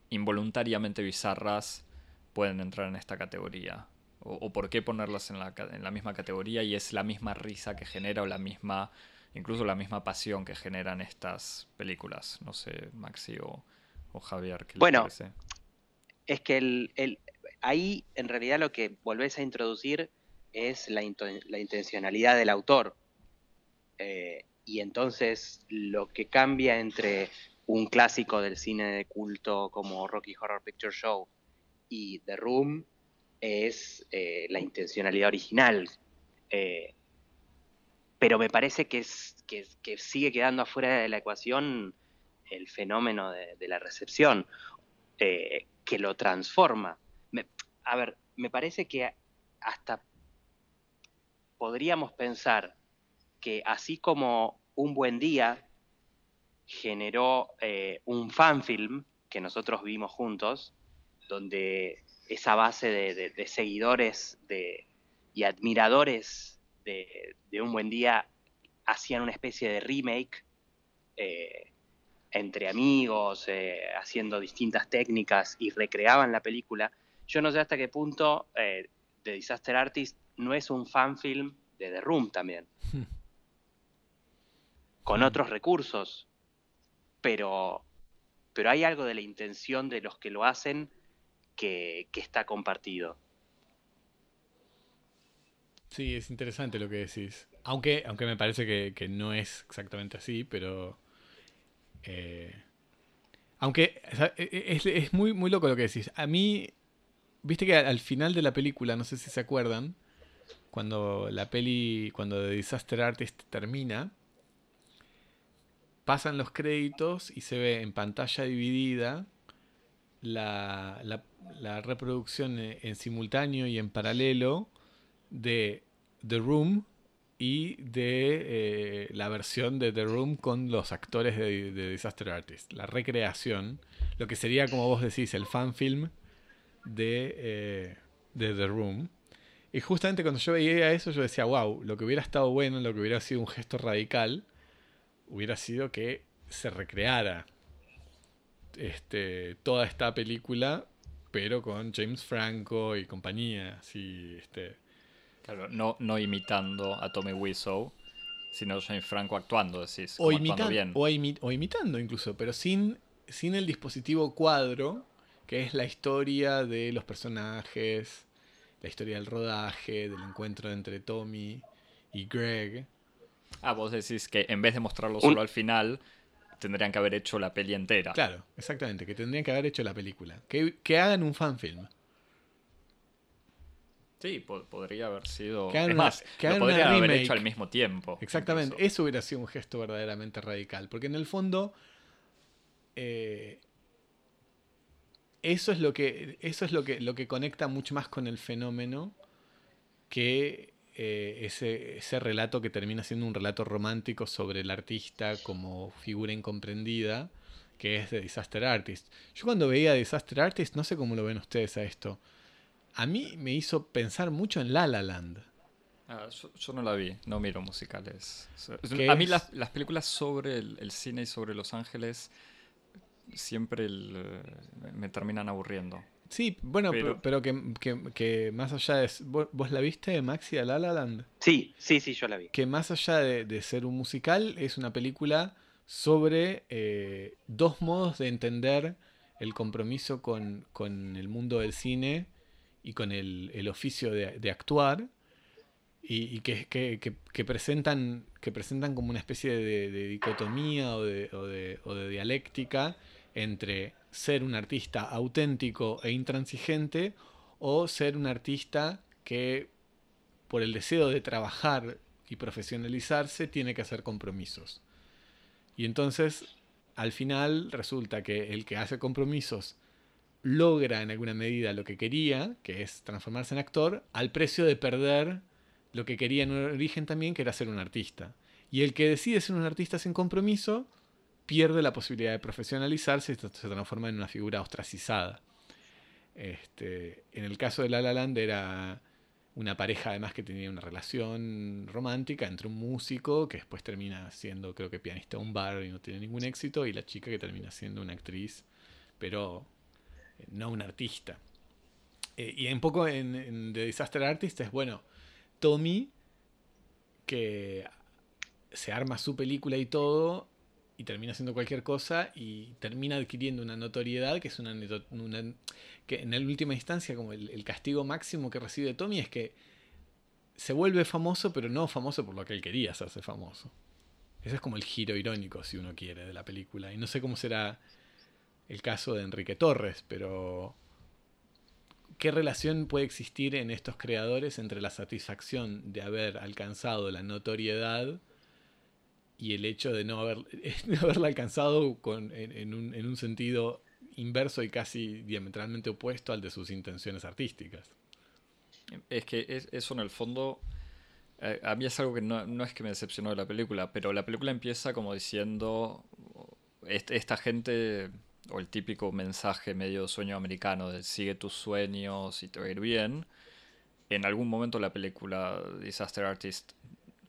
involuntariamente bizarras pueden entrar en esta categoría? O, por qué ponerlas en la, en la, misma categoría y es la misma risa que genera o la misma, incluso la misma pasión que generan estas películas? No sé, Maxi o, Javier, ¿qué bueno, Es que el, ahí en realidad lo que volvés a introducir es la, intencionalidad del autor. Eh, y entonces lo que cambia entre un clásico del cine de culto como Rocky Horror Picture Show y The Room es eh, la intencionalidad original. Eh, pero me parece que, es, que, sigue quedando afuera de la ecuación el fenómeno de, la recepción, eh, que lo transforma. a ver, me parece que hasta podríamos pensar que así como Un Buen Día generó un fanfilm que nosotros vimos juntos, donde esa base de, seguidores y admiradores de, Un Buen Día hacían una especie de remake eh, entre amigos, eh, haciendo distintas técnicas y recreaban la película. Yo no sé hasta qué punto The Disaster Artist no es un fanfilm de The Room también. Hmm. Con otros recursos. Pero, pero hay algo de la intención de los que lo hacen que, está compartido. Sí, es interesante lo que decís. Aunque, aunque me parece que, no es exactamente así, pero. Eh, aunque e, e, es, es, muy, muy loco lo que decís. A mí, viste que al final de la película, no sé si se acuerdan, cuando la peli, cuando The Disaster Artist termina, pasan los créditos y se ve en pantalla dividida la, la, reproducción en simultáneo y en paralelo de The Room y de eh, la versión de The Room con los actores de, Disaster Artist. La recreación, lo que sería, como vos decís, el fanfilm de, eh, de The Room. Y justamente cuando yo veía eso, yo decía, wow, lo que hubiera estado bueno, lo que hubiera sido un gesto radical, hubiera sido que se recreara este, toda esta película, pero con James Franco y compañía. Así, este. Claro, no, no imitando a Tommy Wiseau, sino James Franco actuando, decís. O, bien. O, o, imitando incluso, pero sin, sin el dispositivo cuadro, que es la historia de los personajes la historia del rodaje, del encuentro entre Tommy y Greg. Ah, vos decís que en vez de mostrarlo solo al final, tendrían que haber hecho la peli entera. Claro, exactamente, que tendrían que haber hecho la película. Que, hagan un fanfilm. Sí, podría haber sido. Que es más, que lo podrían haber hecho al mismo tiempo. Exactamente, eso hubiera sido un gesto verdaderamente radical. Porque en el fondo. Eh, eso es lo que, eso es lo que, lo que conecta mucho más con el fenómeno que eh, ese, ese, relato que termina siendo un relato romántico sobre el artista como figura incomprendida, que es de Disaster Artist. Yo cuando veía Disaster Artist, no sé cómo lo ven ustedes a esto, a mí me hizo pensar mucho en La La Land. Ah, yo, no la vi, no miro musicales. A mí las, las, películas sobre el, el, cine y sobre Los Ángeles siempre me terminan aburriendo. Sí, bueno, pero, que, más allá de... ¿vos, la viste, Maxi, a La La Land? Sí, sí, sí, yo la vi. Que más allá de, ser un musical, es una película sobre eh, dos modos de entender el compromiso con, el mundo del cine y con el, oficio de, actuar y, que, que, presentan, que presentan como una especie de, dicotomía o de, o de dialéctica entre ser un artista auténtico e intransigente o ser un artista que por el deseo de trabajar y profesionalizarse tiene que hacer compromisos. Y entonces, al final, resulta que el que hace compromisos logra en alguna medida lo que quería, que es transformarse en actor, al precio de perder lo que quería en origen también, que era ser un artista. Y el que decide ser un artista sin compromiso, pierde la posibilidad de profesionalizarse y se transforma en una figura ostracizada. Este, en el caso de La La Land era una pareja además que tenía una relación romántica entre un músico que después termina siendo creo que pianista de un bar y no tiene ningún éxito y la chica que termina siendo una actriz pero eh, no una artista. Eh, y un poco en, en The Disaster Artist es bueno, Tommy que se arma su película y todo y termina haciendo cualquier cosa y termina adquiriendo una notoriedad que es una, que en la última instancia como el, castigo máximo que recibe Tommy es que se vuelve famoso pero no famoso por lo que él quería hacerse famoso. Ese es como el giro irónico si uno quiere de la película. Y no sé cómo será el caso de Enrique Torres pero ¿Qué relación puede existir en estos creadores entre la satisfacción de haber alcanzado la notoriedad y el hecho de no, haber, no haberla alcanzado con, en, un, en un sentido inverso y casi diametralmente opuesto al de sus intenciones artísticas. Es que eso en el fondo, eh, a mí es algo que no, no, es que me decepcionó de la película, pero la película empieza como diciendo, esta gente, o el típico mensaje medio sueño americano de sigue tus sueños y te va a ir bien, en algún momento la película Disaster Artist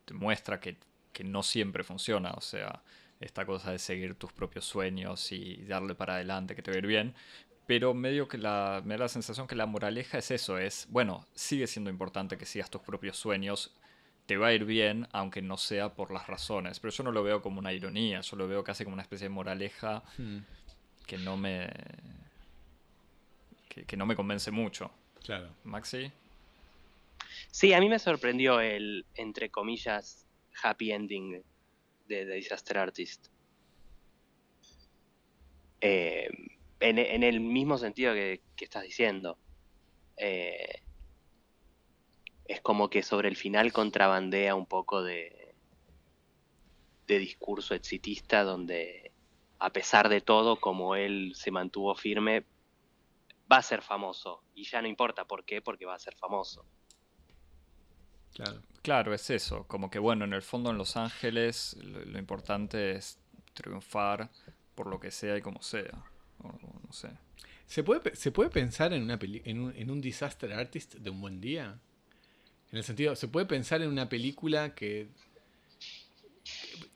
te muestra que, que no siempre funciona, o sea, esta cosa de seguir tus propios sueños y darle para adelante, que te va a ir bien. Pero medio que la, me da la sensación que la moraleja es eso, es, bueno, sigue siendo importante que sigas tus propios sueños, te va a ir bien, aunque no sea por las razones. Pero yo no lo veo como una ironía, yo lo veo casi como una especie de moraleja hmm. que no me... Que, no me convence mucho. Claro. Maxi. Sí, a mí me sorprendió el, entre comillas, happy ending de, Disaster Artist. Eh, en, el mismo sentido que, estás diciendo. Eh, es como que sobre el final contrabandea un poco de, de discurso exitista donde a pesar de todo, como él se mantuvo firme, va a ser famoso. Y ya no importa por qué, porque va a ser famoso. Claro. Claro, es eso. Como que bueno, en el fondo en Los Ángeles lo, importante es triunfar por lo que sea y como sea. no sé. ¿Se puede, ¿Se puede pensar en, una en, un, en un disaster artist de un buen día? En el sentido, ¿se puede pensar en una película que...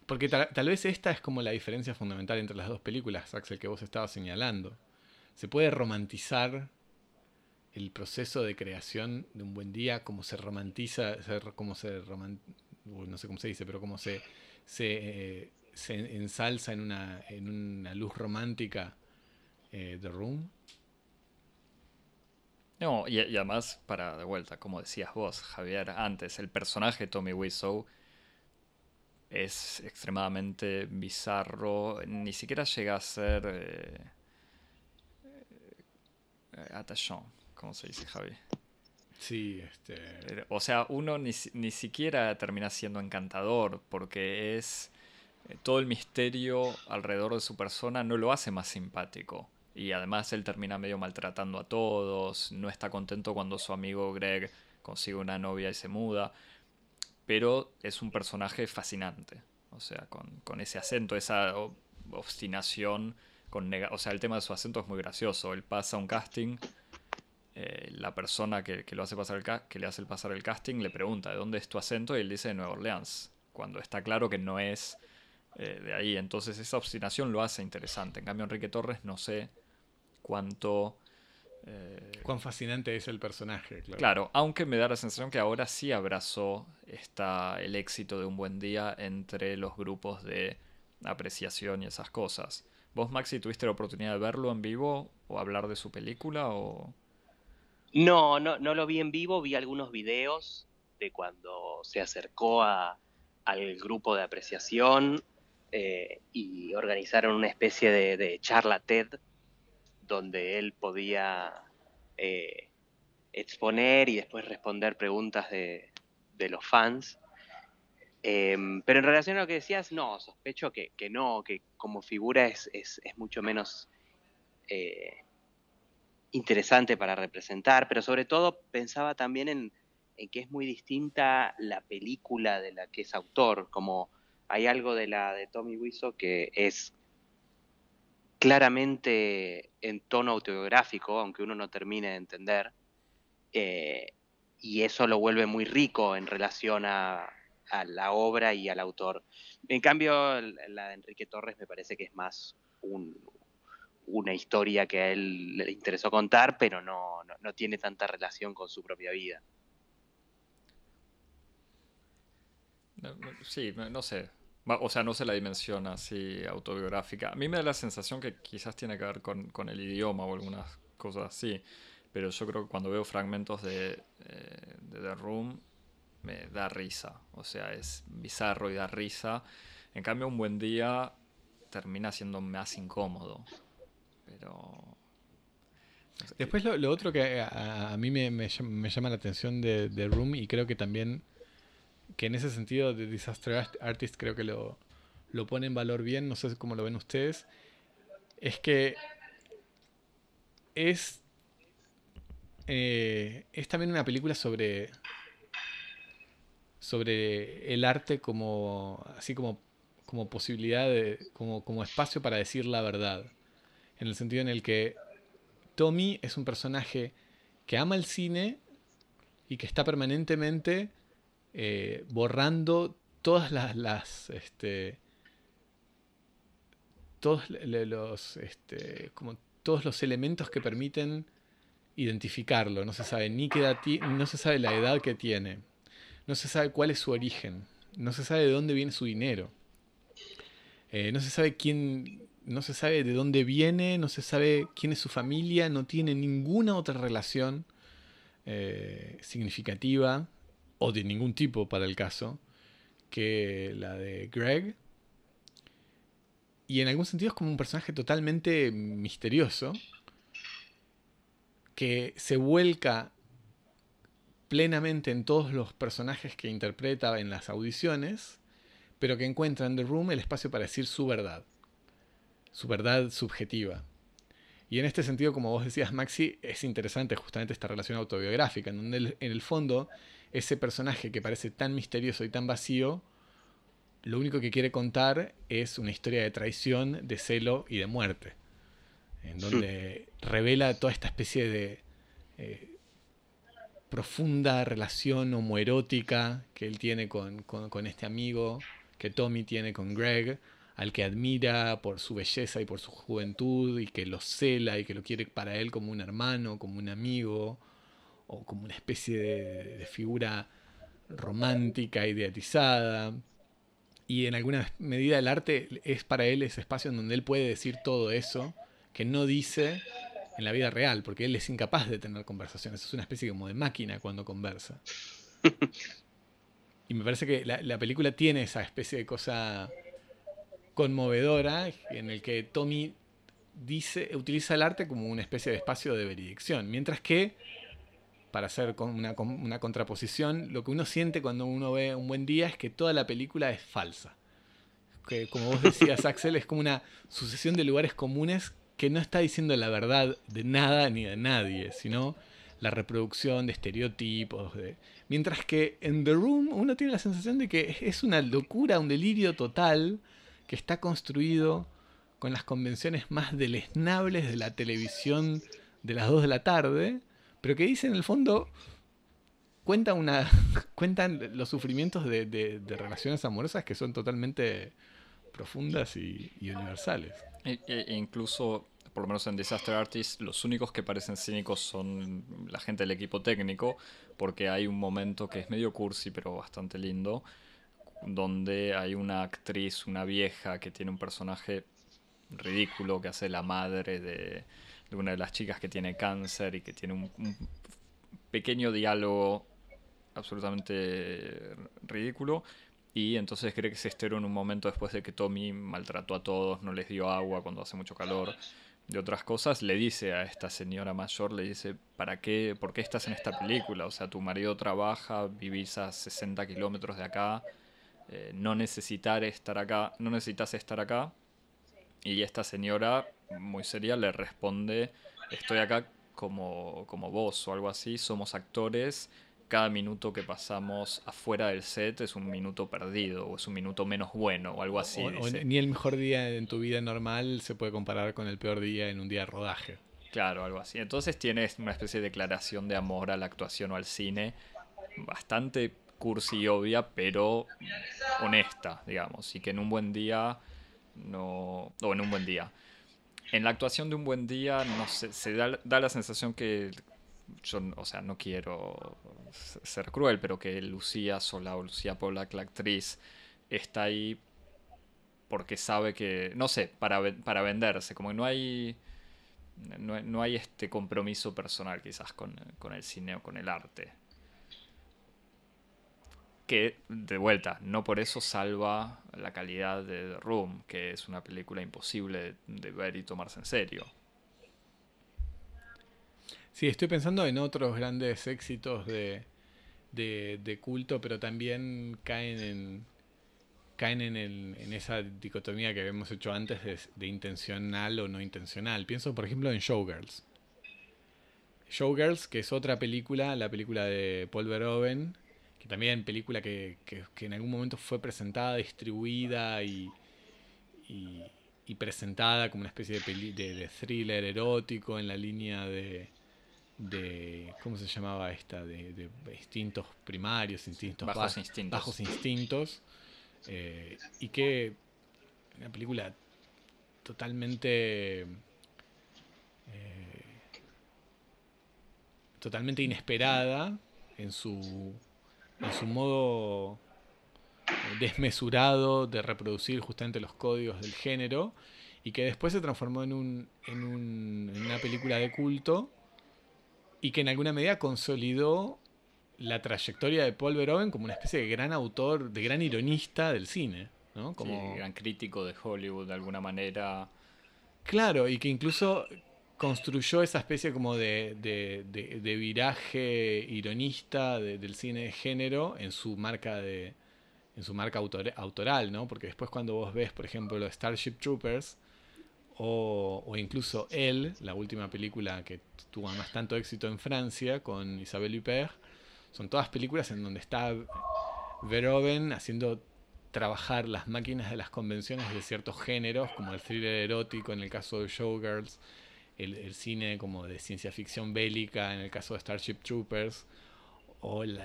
Porque tal, tal vez esta es como la diferencia fundamental entre las dos películas, Axel, que vos estabas señalando. Se puede romantizar el proceso de creación de un buen día, cómo se romantiza, cómo se no sé cómo se dice, pero cómo se, se, eh, ensalza en una, en una luz romántica eh, Room. No, y, además, para de vuelta, como decías vos, Javier, antes, el personaje Tommy Wiseau es extremadamente bizarro, ni siquiera llega a ser eh, eh ¿Cómo se dice, Javi? Sí, este... O sea, uno ni, siquiera termina siendo encantador porque es... Eh, todo el misterio alrededor de su persona no lo hace más simpático. Y además él termina medio maltratando a todos, no está contento cuando su amigo Greg consigue una novia y se muda. Pero es un personaje fascinante. O sea, con, ese acento, esa obstinación. Con o sea, el tema de su acento es muy gracioso. Él pasa un casting eh, la persona que, lo hace pasar el que le hace pasar el casting le pregunta de dónde es tu acento y él dice de Nueva Orleans, cuando está claro que no es eh, de ahí. Entonces esa obstinación lo hace interesante. En cambio Enrique Torres no sé cuánto... Eh, Cuán fascinante es el personaje, claro. Claro, aunque me da la sensación que ahora sí abrazó esta, el éxito de un buen día entre los grupos de apreciación y esas cosas. ¿Vos, Maxi, tuviste la oportunidad de verlo en vivo o hablar de su película o...? No, no, no lo vi en vivo, vi algunos videos de cuando se acercó a, al grupo de apreciación eh, y organizaron una especie de, charla TED donde él podía eh, exponer y después responder preguntas de, los fans. Em, pero en relación a lo que decías, no, sospecho que, no, que como figura es, es, es mucho menos eh, interesante para representar, pero sobre todo pensaba también en, que es muy distinta la película de la que es autor, como hay algo de la de Tommy Wiseau que es claramente en tono autobiográfico, aunque uno no termine de entender, eh, y eso lo vuelve muy rico en relación a, a, la obra y al autor. En cambio, la de Enrique Torres me parece que es más un, una historia que a él le interesó contar, pero no, no, tiene tanta relación con su propia vida. Sí, no sé. O sea, no sé la dimensión así autobiográfica. A mí me da la sensación que quizás tiene que ver con, el idioma o algunas cosas así. Pero yo creo que cuando veo fragmentos de, eh, de The Room me da risa. O sea, es bizarro y da risa. En cambio, un buen día termina siendo más incómodo. Pero. Después lo, otro que a, mí me, llama la atención de, de, Room y creo que también que en ese sentido de Disaster Artist creo que lo, lo pone en valor bien, no sé cómo lo ven ustedes, es que es, eh, es también una película sobre, sobre el arte como, así como, como posibilidad, de, como, como espacio para decir la verdad, en el sentido en el que Tommy es un personaje que ama el cine y que está permanentemente eh, borrando todas las, este, todos los este, como todos los elementos que permiten identificarlo. No se sabe ni qué edad no se sabe la edad que tiene. No se sabe cuál es su origen. No se sabe de dónde viene su dinero. Eh, no se sabe quién. No se sabe de dónde viene. No se sabe quién es su familia. No tiene ninguna otra relación eh, significativa o de ningún tipo para el caso que la de Greg. Y en algún sentido es como un personaje totalmente misterioso que se vuelca plenamente en todos los personajes que interpreta en las audiciones, pero que encuentra en The Room el espacio para decir su verdad, su verdad subjetiva. Y en este sentido, como vos decías, Maxi, es interesante justamente esta relación autobiográfica, en donde en el fondo ese personaje que parece tan misterioso y tan vacío lo único que quiere contar es una historia de traición, de celo y de muerte, en donde revela toda esta especie de eh, profunda relación homoerótica que él tiene con, este amigo, que Tommy tiene con Greg, al que admira por su belleza y por su juventud, y que lo cela y que lo quiere para él como un hermano, como un amigo, o como una especie de figura romántica, ideatizada y en alguna medida el arte es para él ese espacio en donde él puede decir todo eso que no dice en la vida real, porque él es incapaz de tener conversaciones. Es una especie como de máquina cuando conversa. Y me parece que la, película tiene esa especie de cosa conmovedora en el que Tommy dice, utiliza el arte como una especie de espacio de veredicción, mientras que para hacer una, contraposición, lo que uno siente cuando uno ve un buen día es que toda la película es falsa. Que como vos decías, Axel, es como una sucesión de lugares comunes que no está diciendo la verdad de nada ni de nadie, sino la reproducción de estereotipos. Mientras que en The Room uno tiene la sensación de que es una locura, un delirio total que está construido con las convenciones más deleznables de la televisión de las 2 de la tarde pero que dice en el fondo, cuenta una, cuentan los sufrimientos de, relaciones amorosas que son totalmente profundas y, universales. E, e, incluso, por lo menos en Disaster Artist, los únicos que parecen cínicos son la gente del equipo técnico, porque hay un momento que es medio cursi, pero bastante lindo, donde hay una actriz, una vieja, que tiene un personaje ridículo, que hace la madre de una de las chicas que tiene cáncer y que tiene un, pequeño diálogo absolutamente ridículo. Y entonces cree que se esteró en un momento después de que Tommy maltrató a todos, no les dio agua cuando hace mucho calor, de otras cosas. Le dice a esta señora mayor, le dice, ¿para qué? ¿Por qué estás en esta película? O sea, tu marido trabaja, vivís a 60 kilómetros de acá, eh, no necesitar estar acá, no necesitas estar acá. Y esta señora muy seria le responde, estoy acá como, como vos o algo así, somos actores, cada minuto que pasamos afuera del set es un minuto perdido o es un minuto menos bueno o algo así. ni el mejor día en tu vida normal se puede comparar con el peor día en un día de rodaje. Claro, algo así. Entonces tienes una especie de declaración de amor a la actuación o al cine bastante cursi y obvia, pero honesta, digamos, y que en un buen día no... o en un buen día. En la actuación de un buen día, no sé, se da, la sensación que yo, o sea, no quiero ser cruel, pero que Lucía Sola o Lucía Pollack, la actriz, está ahí porque sabe que, no sé, para, para venderse, como que no hay, no, hay este compromiso personal quizás con, con el cine o con el arte que de vuelta, no por eso salva la calidad de The Room, que es una película imposible de, ver y tomarse en serio. Sí, estoy pensando en otros grandes éxitos de, de, culto, pero también caen en, caen en, en, esa dicotomía que habíamos hecho antes de, de, intencional o no intencional. Pienso, por ejemplo, en Showgirls. Showgirls, que es otra película, la película de Paul Verhoeven, que también película que, que, que en algún momento fue presentada, distribuida y, y, y presentada como una especie de, peli, de, de, thriller erótico en la línea de, de ¿cómo se llamaba esta? De, de instintos primarios, instintos bajos, bajos instintos. Bajos instintos eh, y que una película totalmente eh, totalmente inesperada en su en su modo desmesurado de reproducir justamente los códigos del género y que después se transformó en, un, en, un, en una película de culto y que en alguna medida consolidó la trayectoria de Paul Verhoeven como una especie de gran autor, de gran ironista del cine, ¿no? Como sí, gran crítico de Hollywood de alguna manera. Claro, y que incluso construyó esa especie como de, de, de, viraje ironista del cine de género en su marca de en su marca autor, autoral, ¿no? Porque después cuando vos ves, por ejemplo, Starship Troopers o, o incluso Elle, la última película que tuvo más tanto éxito en Francia con Isabelle Huppert, son todas películas en donde está Verhoeven haciendo trabajar las máquinas de las convenciones de ciertos géneros, como el thriller erótico en el caso de Showgirls, el, cine como de ciencia ficción bélica en el caso de Starship Troopers, o el,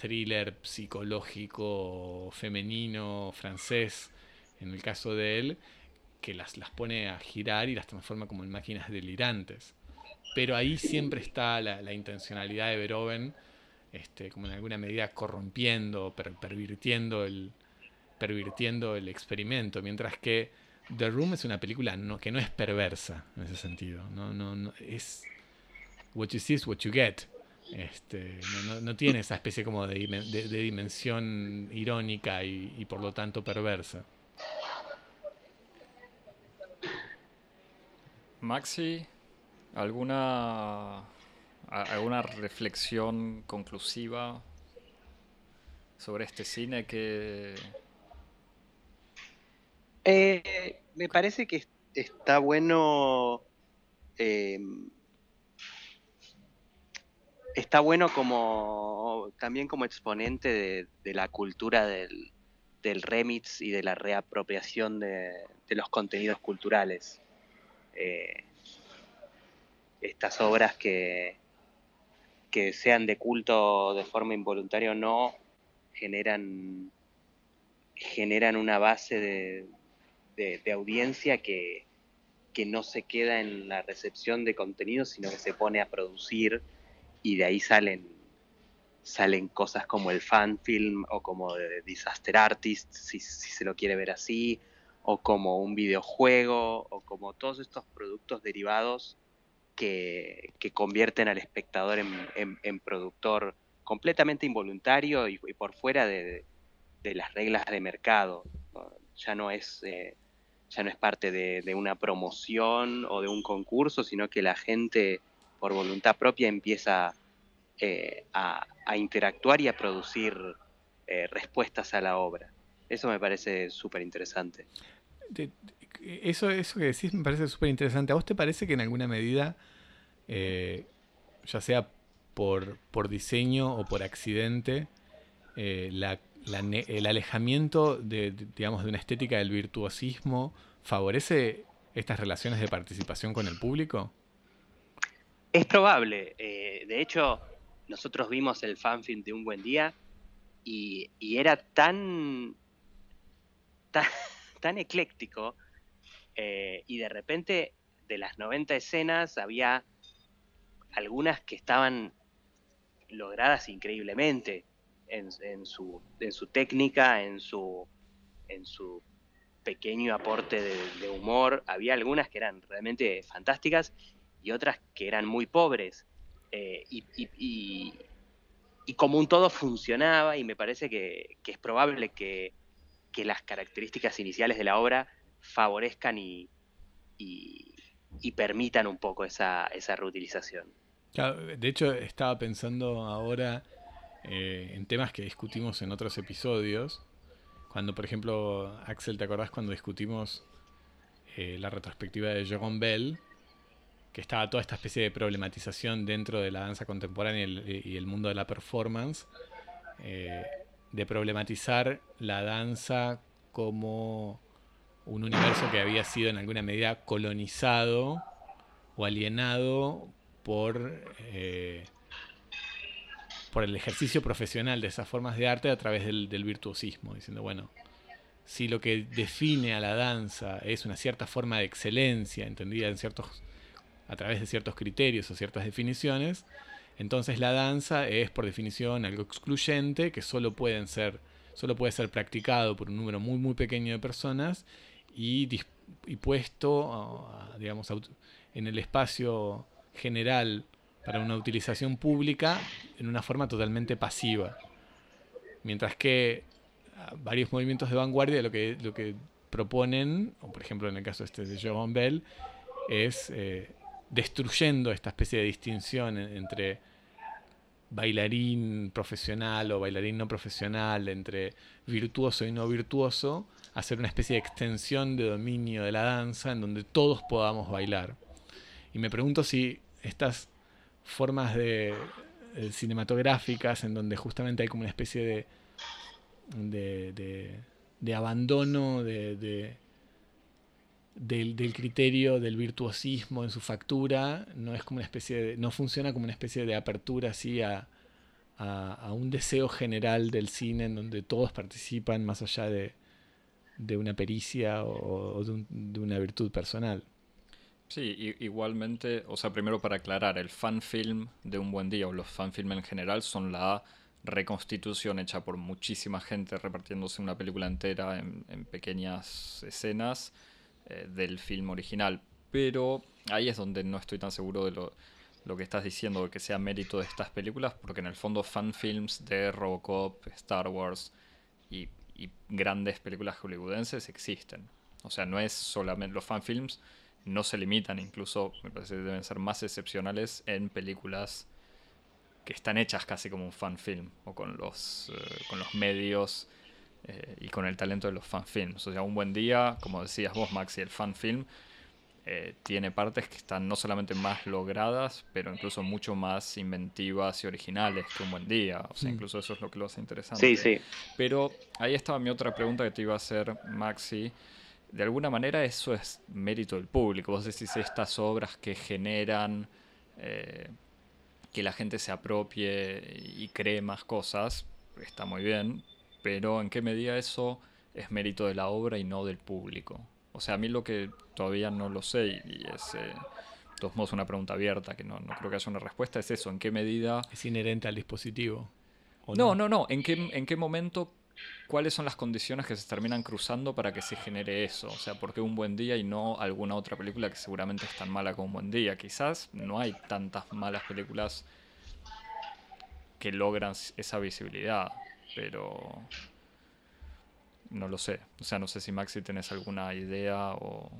thriller psicológico femenino francés en el caso de él, que las, las pone a girar y las transforma como en máquinas delirantes. Pero ahí siempre está la, la intencionalidad de Verhoeven este, como en alguna medida corrompiendo, per, pervirtiendo, el, pervirtiendo el experimento, mientras que The Room es una película no, que no es perversa en ese sentido, no, no, no es what you see is what you get. Este, no, no, no tiene esa especie como de, de, de dimensión irónica y, y, por lo tanto perversa. Maxi, ¿alguna alguna reflexión conclusiva sobre este cine que... Eh, me parece que está bueno... Eh, está bueno como también como exponente de, la cultura del, del, remix y de la reapropiación de, de los contenidos culturales. Eh, estas obras que, que sean de culto de forma involuntaria o no, generan, generan una base de, de, audiencia que, que, no se queda en la recepción de contenidos, sino que se pone a producir y de ahí salen, salen cosas como el fan film o como Disaster Artist, si, se lo quiere ver así, o como un videojuego, o como todos estos productos derivados que, que convierten al espectador en, en, productor completamente involuntario y, por fuera de, de, las reglas de mercado. Ya no es eh, ya no es parte de, una promoción o de un concurso, sino que la gente por voluntad propia empieza eh, a, interactuar y a producir eh, respuestas a la obra. Eso me parece súper interesante. Eso, eso que decís me parece súper interesante. ¿A vos te parece que en alguna medida, ya sea por, por, diseño o por accidente, la, el alejamiento de, digamos, de una estética del virtuosismo favorece estas relaciones de participación con el público? Es probable. Eh, de hecho, nosotros vimos el fanfilm de Un Buen Día y, y era tan, tan, tan ecléctico eh, y de repente de las 90 escenas había algunas que estaban logradas increíblemente en, su, en su, técnica, en su, en su pequeño aporte de, humor. Había algunas que eran realmente fantásticas y otras que eran muy pobres. Eh, y, y, y, como un todo funcionaba y me parece que, que es probable que, que, las características iniciales de la obra favorezcan y, permitan un poco esa, esa reutilización. De hecho, estaba pensando ahora eh, en temas que discutimos en otros episodios, Cuando, por ejemplo, Axel, ¿te acordás cuando discutimos eh, la retrospectiva de Jérôme Bell? Que estaba toda esta especie de problematización dentro de la danza contemporánea y el, mundo de la performance, eh, de problematizar la danza como un universo que había sido en alguna medida colonizado o alienado por, eh, por el ejercicio profesional de esas formas de arte a través del, virtuosismo, diciendo, bueno, si lo que define a la danza es una cierta forma de excelencia, entendida en ciertos, a través de ciertos criterios o ciertas definiciones, entonces la danza es por definición algo excluyente que solo pueden ser, solo puede ser practicado por un número muy muy pequeño de personas y, y puesto, digamos, en el espacio general para una utilización pública en una forma totalmente pasiva. Mientras que ah, varios movimientos de vanguardia lo que, lo que proponen, o por ejemplo en el caso este de Joan Bell, es eh, destruyendo esta especie de distinción entre bailarín profesional o bailarín no profesional, entre virtuoso y no virtuoso, hacer una especie de extensión de dominio de la danza en donde todos podamos bailar. Y me pregunto si estas formas de, cinematográficas en donde justamente hay como una especie de, de, abandono de, del, criterio del virtuosismo en su factura, no es como una especie de, no funciona como una especie de apertura así a, a, un deseo general del cine en donde todos participan más allá de, de una pericia o, de una virtud personal. Sí, igualmente, o sea, primero para aclarar, el fan film de Un Buen Día o los fan film en general son la reconstitución hecha por muchísima gente repartiéndose una película entera en, pequeñas escenas eh, del film original. Pero ahí es donde no estoy tan seguro de lo, lo, que estás diciendo, de que sea mérito de estas películas, porque en el fondo fan films de Robocop, Star Wars y, y grandes películas hollywoodenses existen. O sea, no es solamente los fan films no se limitan, incluso me parece que deben ser más excepcionales en películas que están hechas casi como un fan film o con los, eh, con los medios eh, y con el talento de los fan films. O sea, un buen día, como decías vos, Maxi, el fan film eh, tiene partes que están no solamente más logradas, pero incluso mucho más inventivas y originales que un buen día. O sea, mm. incluso eso es lo que lo hace interesante. Sí, sí. Pero ahí estaba mi otra pregunta que te iba a hacer, Maxi de alguna manera eso es mérito del público. Vos decís estas obras que generan eh, que la gente se apropie y cree más cosas, está muy bien, pero ¿en qué medida eso es mérito de la obra y no del público? O sea, a mí lo que todavía no lo sé y es... Eh, de todos modos una pregunta abierta que no, creo que haya una respuesta, es eso, ¿en qué medida... Es inherente al dispositivo. no, no, no, ¿En, qué, ¿en qué momento cuáles son las condiciones que se terminan cruzando para que se genere eso. O sea, ¿por qué un buen día y no alguna otra película que seguramente es tan mala como un buen día? Quizás no hay tantas malas películas que logran esa visibilidad, pero no lo sé. O sea, no sé si Maxi tenés alguna idea o...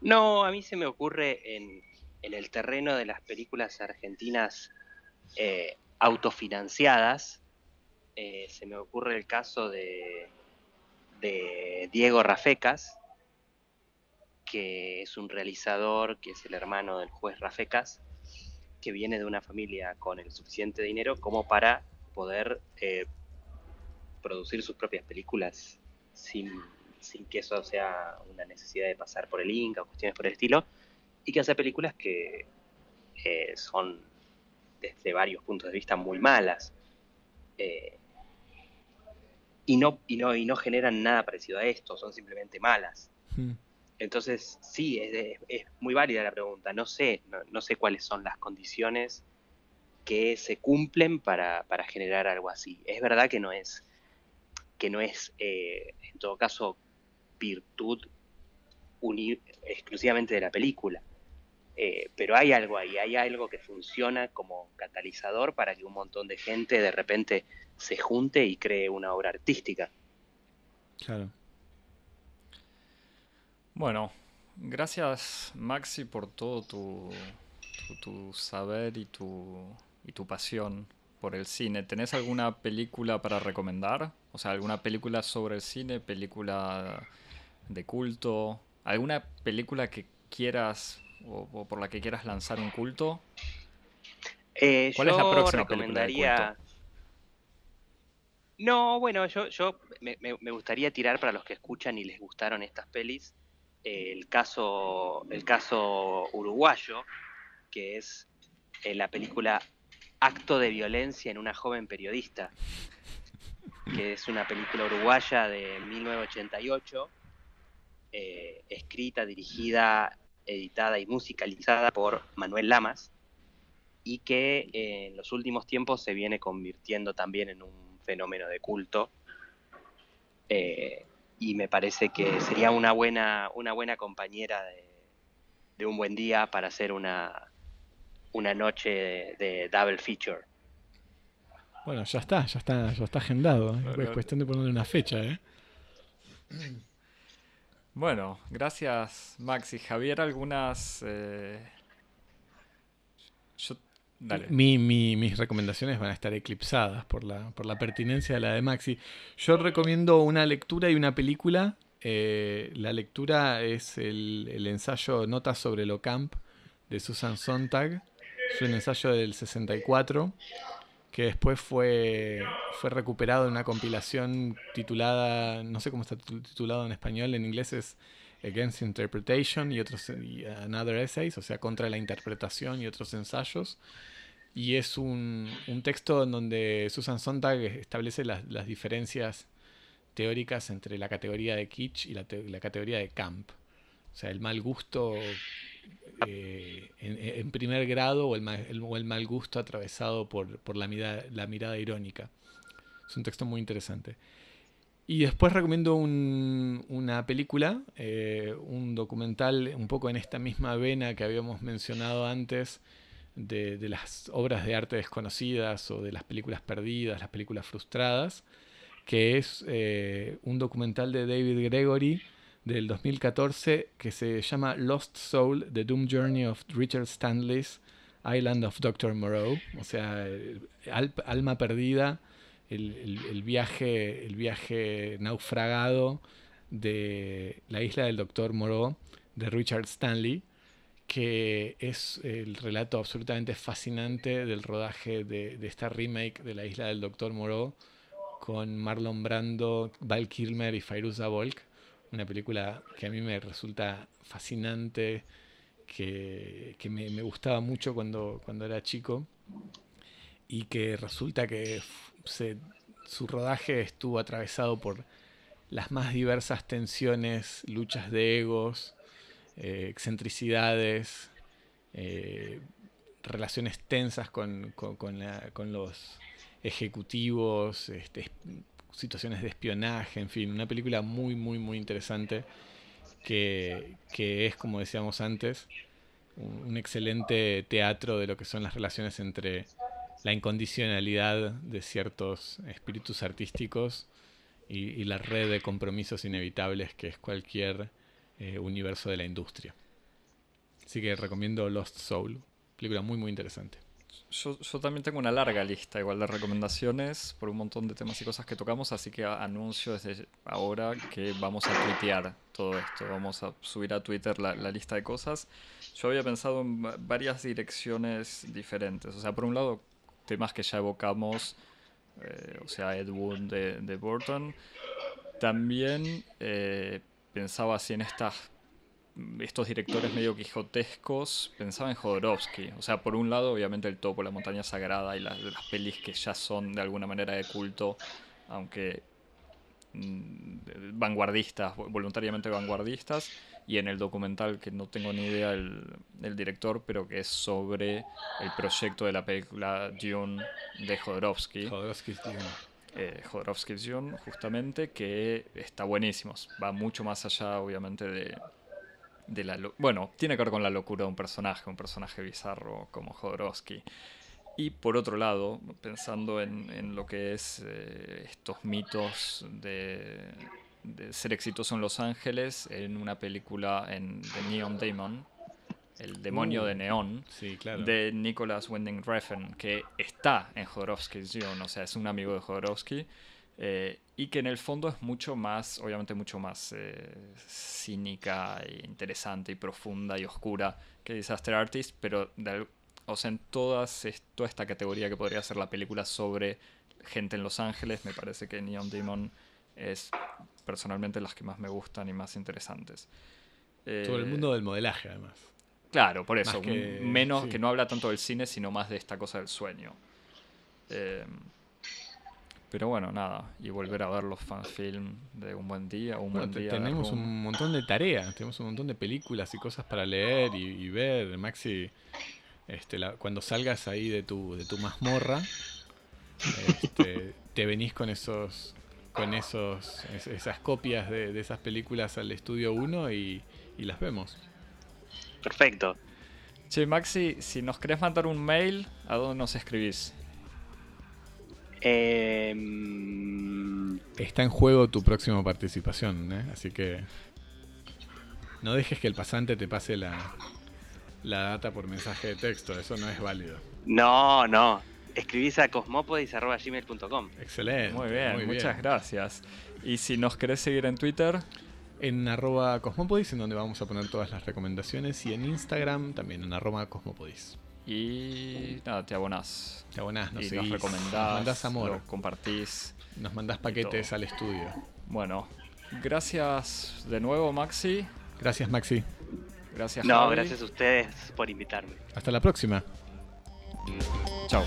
No, a mí se me ocurre en, el terreno de las películas argentinas eh, autofinanciadas, eh, se me ocurre el caso de, Diego Rafecas, que es un realizador, que es el hermano del juez Rafecas, que viene de una familia con el suficiente dinero como para poder eh, producir sus propias películas sin, que eso sea una necesidad de pasar por el Inca o cuestiones por el estilo, y que hace películas que eh, son desde varios puntos de vista muy malas y no, y no, y no generan nada parecido a esto, son simplemente malas. Hmm. Entonces, sí, es, es, muy válida la pregunta. No sé, no, sé cuáles son las condiciones que se cumplen para, para, generar algo así. Es verdad que no es, que no es eh, en todo caso, virtud exclusivamente de la película. Eh, pero hay algo ahí, hay algo que funciona como catalizador para que un montón de gente de repente se junte y cree una obra artística. Claro. Bueno, gracias Maxi por todo tu, tu, saber y tu, y tu pasión por el cine. ¿Tenés alguna película para recomendar? O sea, alguna película sobre el cine, película de culto, alguna película que quieras o, por la que quieras lanzar un culto. Eh, ¿Cuál es la próxima recomendaría... película de culto? No, bueno, yo, yo me, gustaría tirar para los que escuchan y les gustaron estas pelis el caso el caso uruguayo, que es eh, la película Acto de violencia en una joven periodista, que es una película uruguaya de 1988, eh, escrita, dirigida, editada y musicalizada por Manuel Lamas, y que eh, en los últimos tiempos se viene convirtiendo también en un fenómeno de culto. Eh, y me parece que sería una buena, una buena compañera de un buen día para hacer una, una noche de, double feature. Bueno, ya está, ya está, ya está agendado. Es cuestión de ponerle una fecha, ¿eh? Bueno, gracias Max y Javier. Algunas... Eh, mis recomendaciones van a estar eclipsadas por la, por la pertinencia de la de Maxi. Yo recomiendo una lectura y una película. Eh, la lectura es el, el, ensayo Notas sobre lo Camp de Susan Sontag. Es un ensayo del 64 que después fue, fue recuperado en una compilación titulada, no sé cómo está titulado en español, en inglés es Against Interpretation y otros Another Essays, o sea, contra la interpretación y otros ensayos. Y es un, un texto en donde Susan Sontag establece las, las, diferencias teóricas entre la categoría de kitsch y la categoría de camp. O sea, el mal gusto eh, en, primer grado o el, mal, gusto atravesado por, la, mirada, irónica. Es un texto muy interesante. Y después recomiendo una película, eh, un documental un poco en esta misma vena que habíamos mencionado antes de, las obras de arte desconocidas o de las películas perdidas, las películas frustradas, que es eh, un documental de David Gregory del 2014 que se llama Lost Soul, The Doom Journey of Richard Stanley's Island of Dr. Moreau, o sea, alma perdida, el, viaje, el viaje naufragado de la isla del Dr. Moreau de Richard Stanley, que es el relato absolutamente fascinante del rodaje de, de esta remake de la isla del Dr. Moreau con Marlon Brando, Val Kilmer y Fairuza Volk una película que a mí me resulta fascinante, que, me, gustaba mucho cuando, cuando era chico y que resulta que su rodaje estuvo atravesado por las más diversas tensiones, luchas de egos, eh, excentricidades, eh, relaciones tensas con, con, los ejecutivos, este, situaciones de espionaje, en fin, una película muy, muy, muy interesante que, es, como decíamos antes, un, excelente teatro de lo que son las relaciones entre la incondicionalidad de ciertos espíritus artísticos y, la red de compromisos inevitables que es cualquier eh, universo de la industria. Así que recomiendo Lost Soul, película muy muy interesante. Yo, también tengo una larga lista igual de recomendaciones por un montón de temas y cosas que tocamos, así que anuncio desde ahora que vamos a tuitear todo esto, vamos a subir a Twitter la, lista de cosas. Yo había pensado en varias direcciones diferentes, o sea, por un lado, temas que ya evocamos, eh, o sea, Ed Wood de, de Burton. También eh, pensaba así en estas estos directores medio quijotescos pensaban en Jodorowsky. O sea, por un lado, obviamente el topo, la montaña sagrada y las, las pelis que ya son de alguna manera de culto, aunque mm, vanguardistas, voluntariamente vanguardistas. Y en el documental, que no tengo ni idea el, director, pero que es sobre el proyecto de la película Dune de Jodorowsky. Jodorowsky's Dune. Eh, Jodorowsky's Dune, justamente, que está buenísimo. Va mucho más allá, obviamente, de, la... Bueno, tiene que ver con la locura de un personaje, un personaje bizarro como Jodorowsky. Y por otro lado, pensando en, lo que es eh, estos mitos de, ser exitoso en Los Ángeles, en una película en, de Neon Demon, el demonio Uh, de neón, Sí, claro. de Nicholas Winding Refn, que está en Jodorowsky's Dune, o sea, es un amigo de Jodorowsky, eh, y que en el fondo es mucho más, obviamente mucho más eh, cínica, e interesante y profunda y oscura que Disaster Artist, pero de o sea, en todas, toda esta categoría que podría ser la película sobre gente en Los Ángeles, me parece que Neon Demon es personalmente las que más me gustan y más interesantes. Sobre el Eh, mundo del modelaje, además. Claro, por eso. que- menos sí. que no habla tanto del cine, sino más de esta cosa del sueño. Eh, pero bueno, nada. Y volver a ver los fanfilm de Un Buen Día, Un Bueno, Buen Día. tenemos un montón de tareas, tenemos un montón de películas y cosas para leer y, y ver. Maxi, este, la- cuando salgas ahí de tu, de tu mazmorra, este, te venís con esos con esos es- esas copias de, de esas películas al estudio 1 y, y las vemos. Perfecto. Che, Maxi, si nos querés mandar un mail, ¿a dónde nos escribís? Em, Está en juego tu próxima participación, ¿eh? así que no dejes que el pasante te pase la, la data por mensaje de texto, eso no es válido. no, no. Escribís a cosmopodis.gmail.com. Excelente. Muy bien, muchas gracias. Y si nos querés seguir en Twitter, En arroba cosmopodis, en donde vamos a poner todas las recomendaciones, y en Instagram también en arroba cosmopodis. Y nada, te abonás. Te abonás, nos y seguís, nos recomendás, nos mandás amor, lo compartís. nos mandás paquetes al estudio. Bueno, gracias de nuevo, Maxi. Gracias, Maxi. Gracias, No, Javi. gracias a ustedes por invitarme. Hasta la próxima. Chao.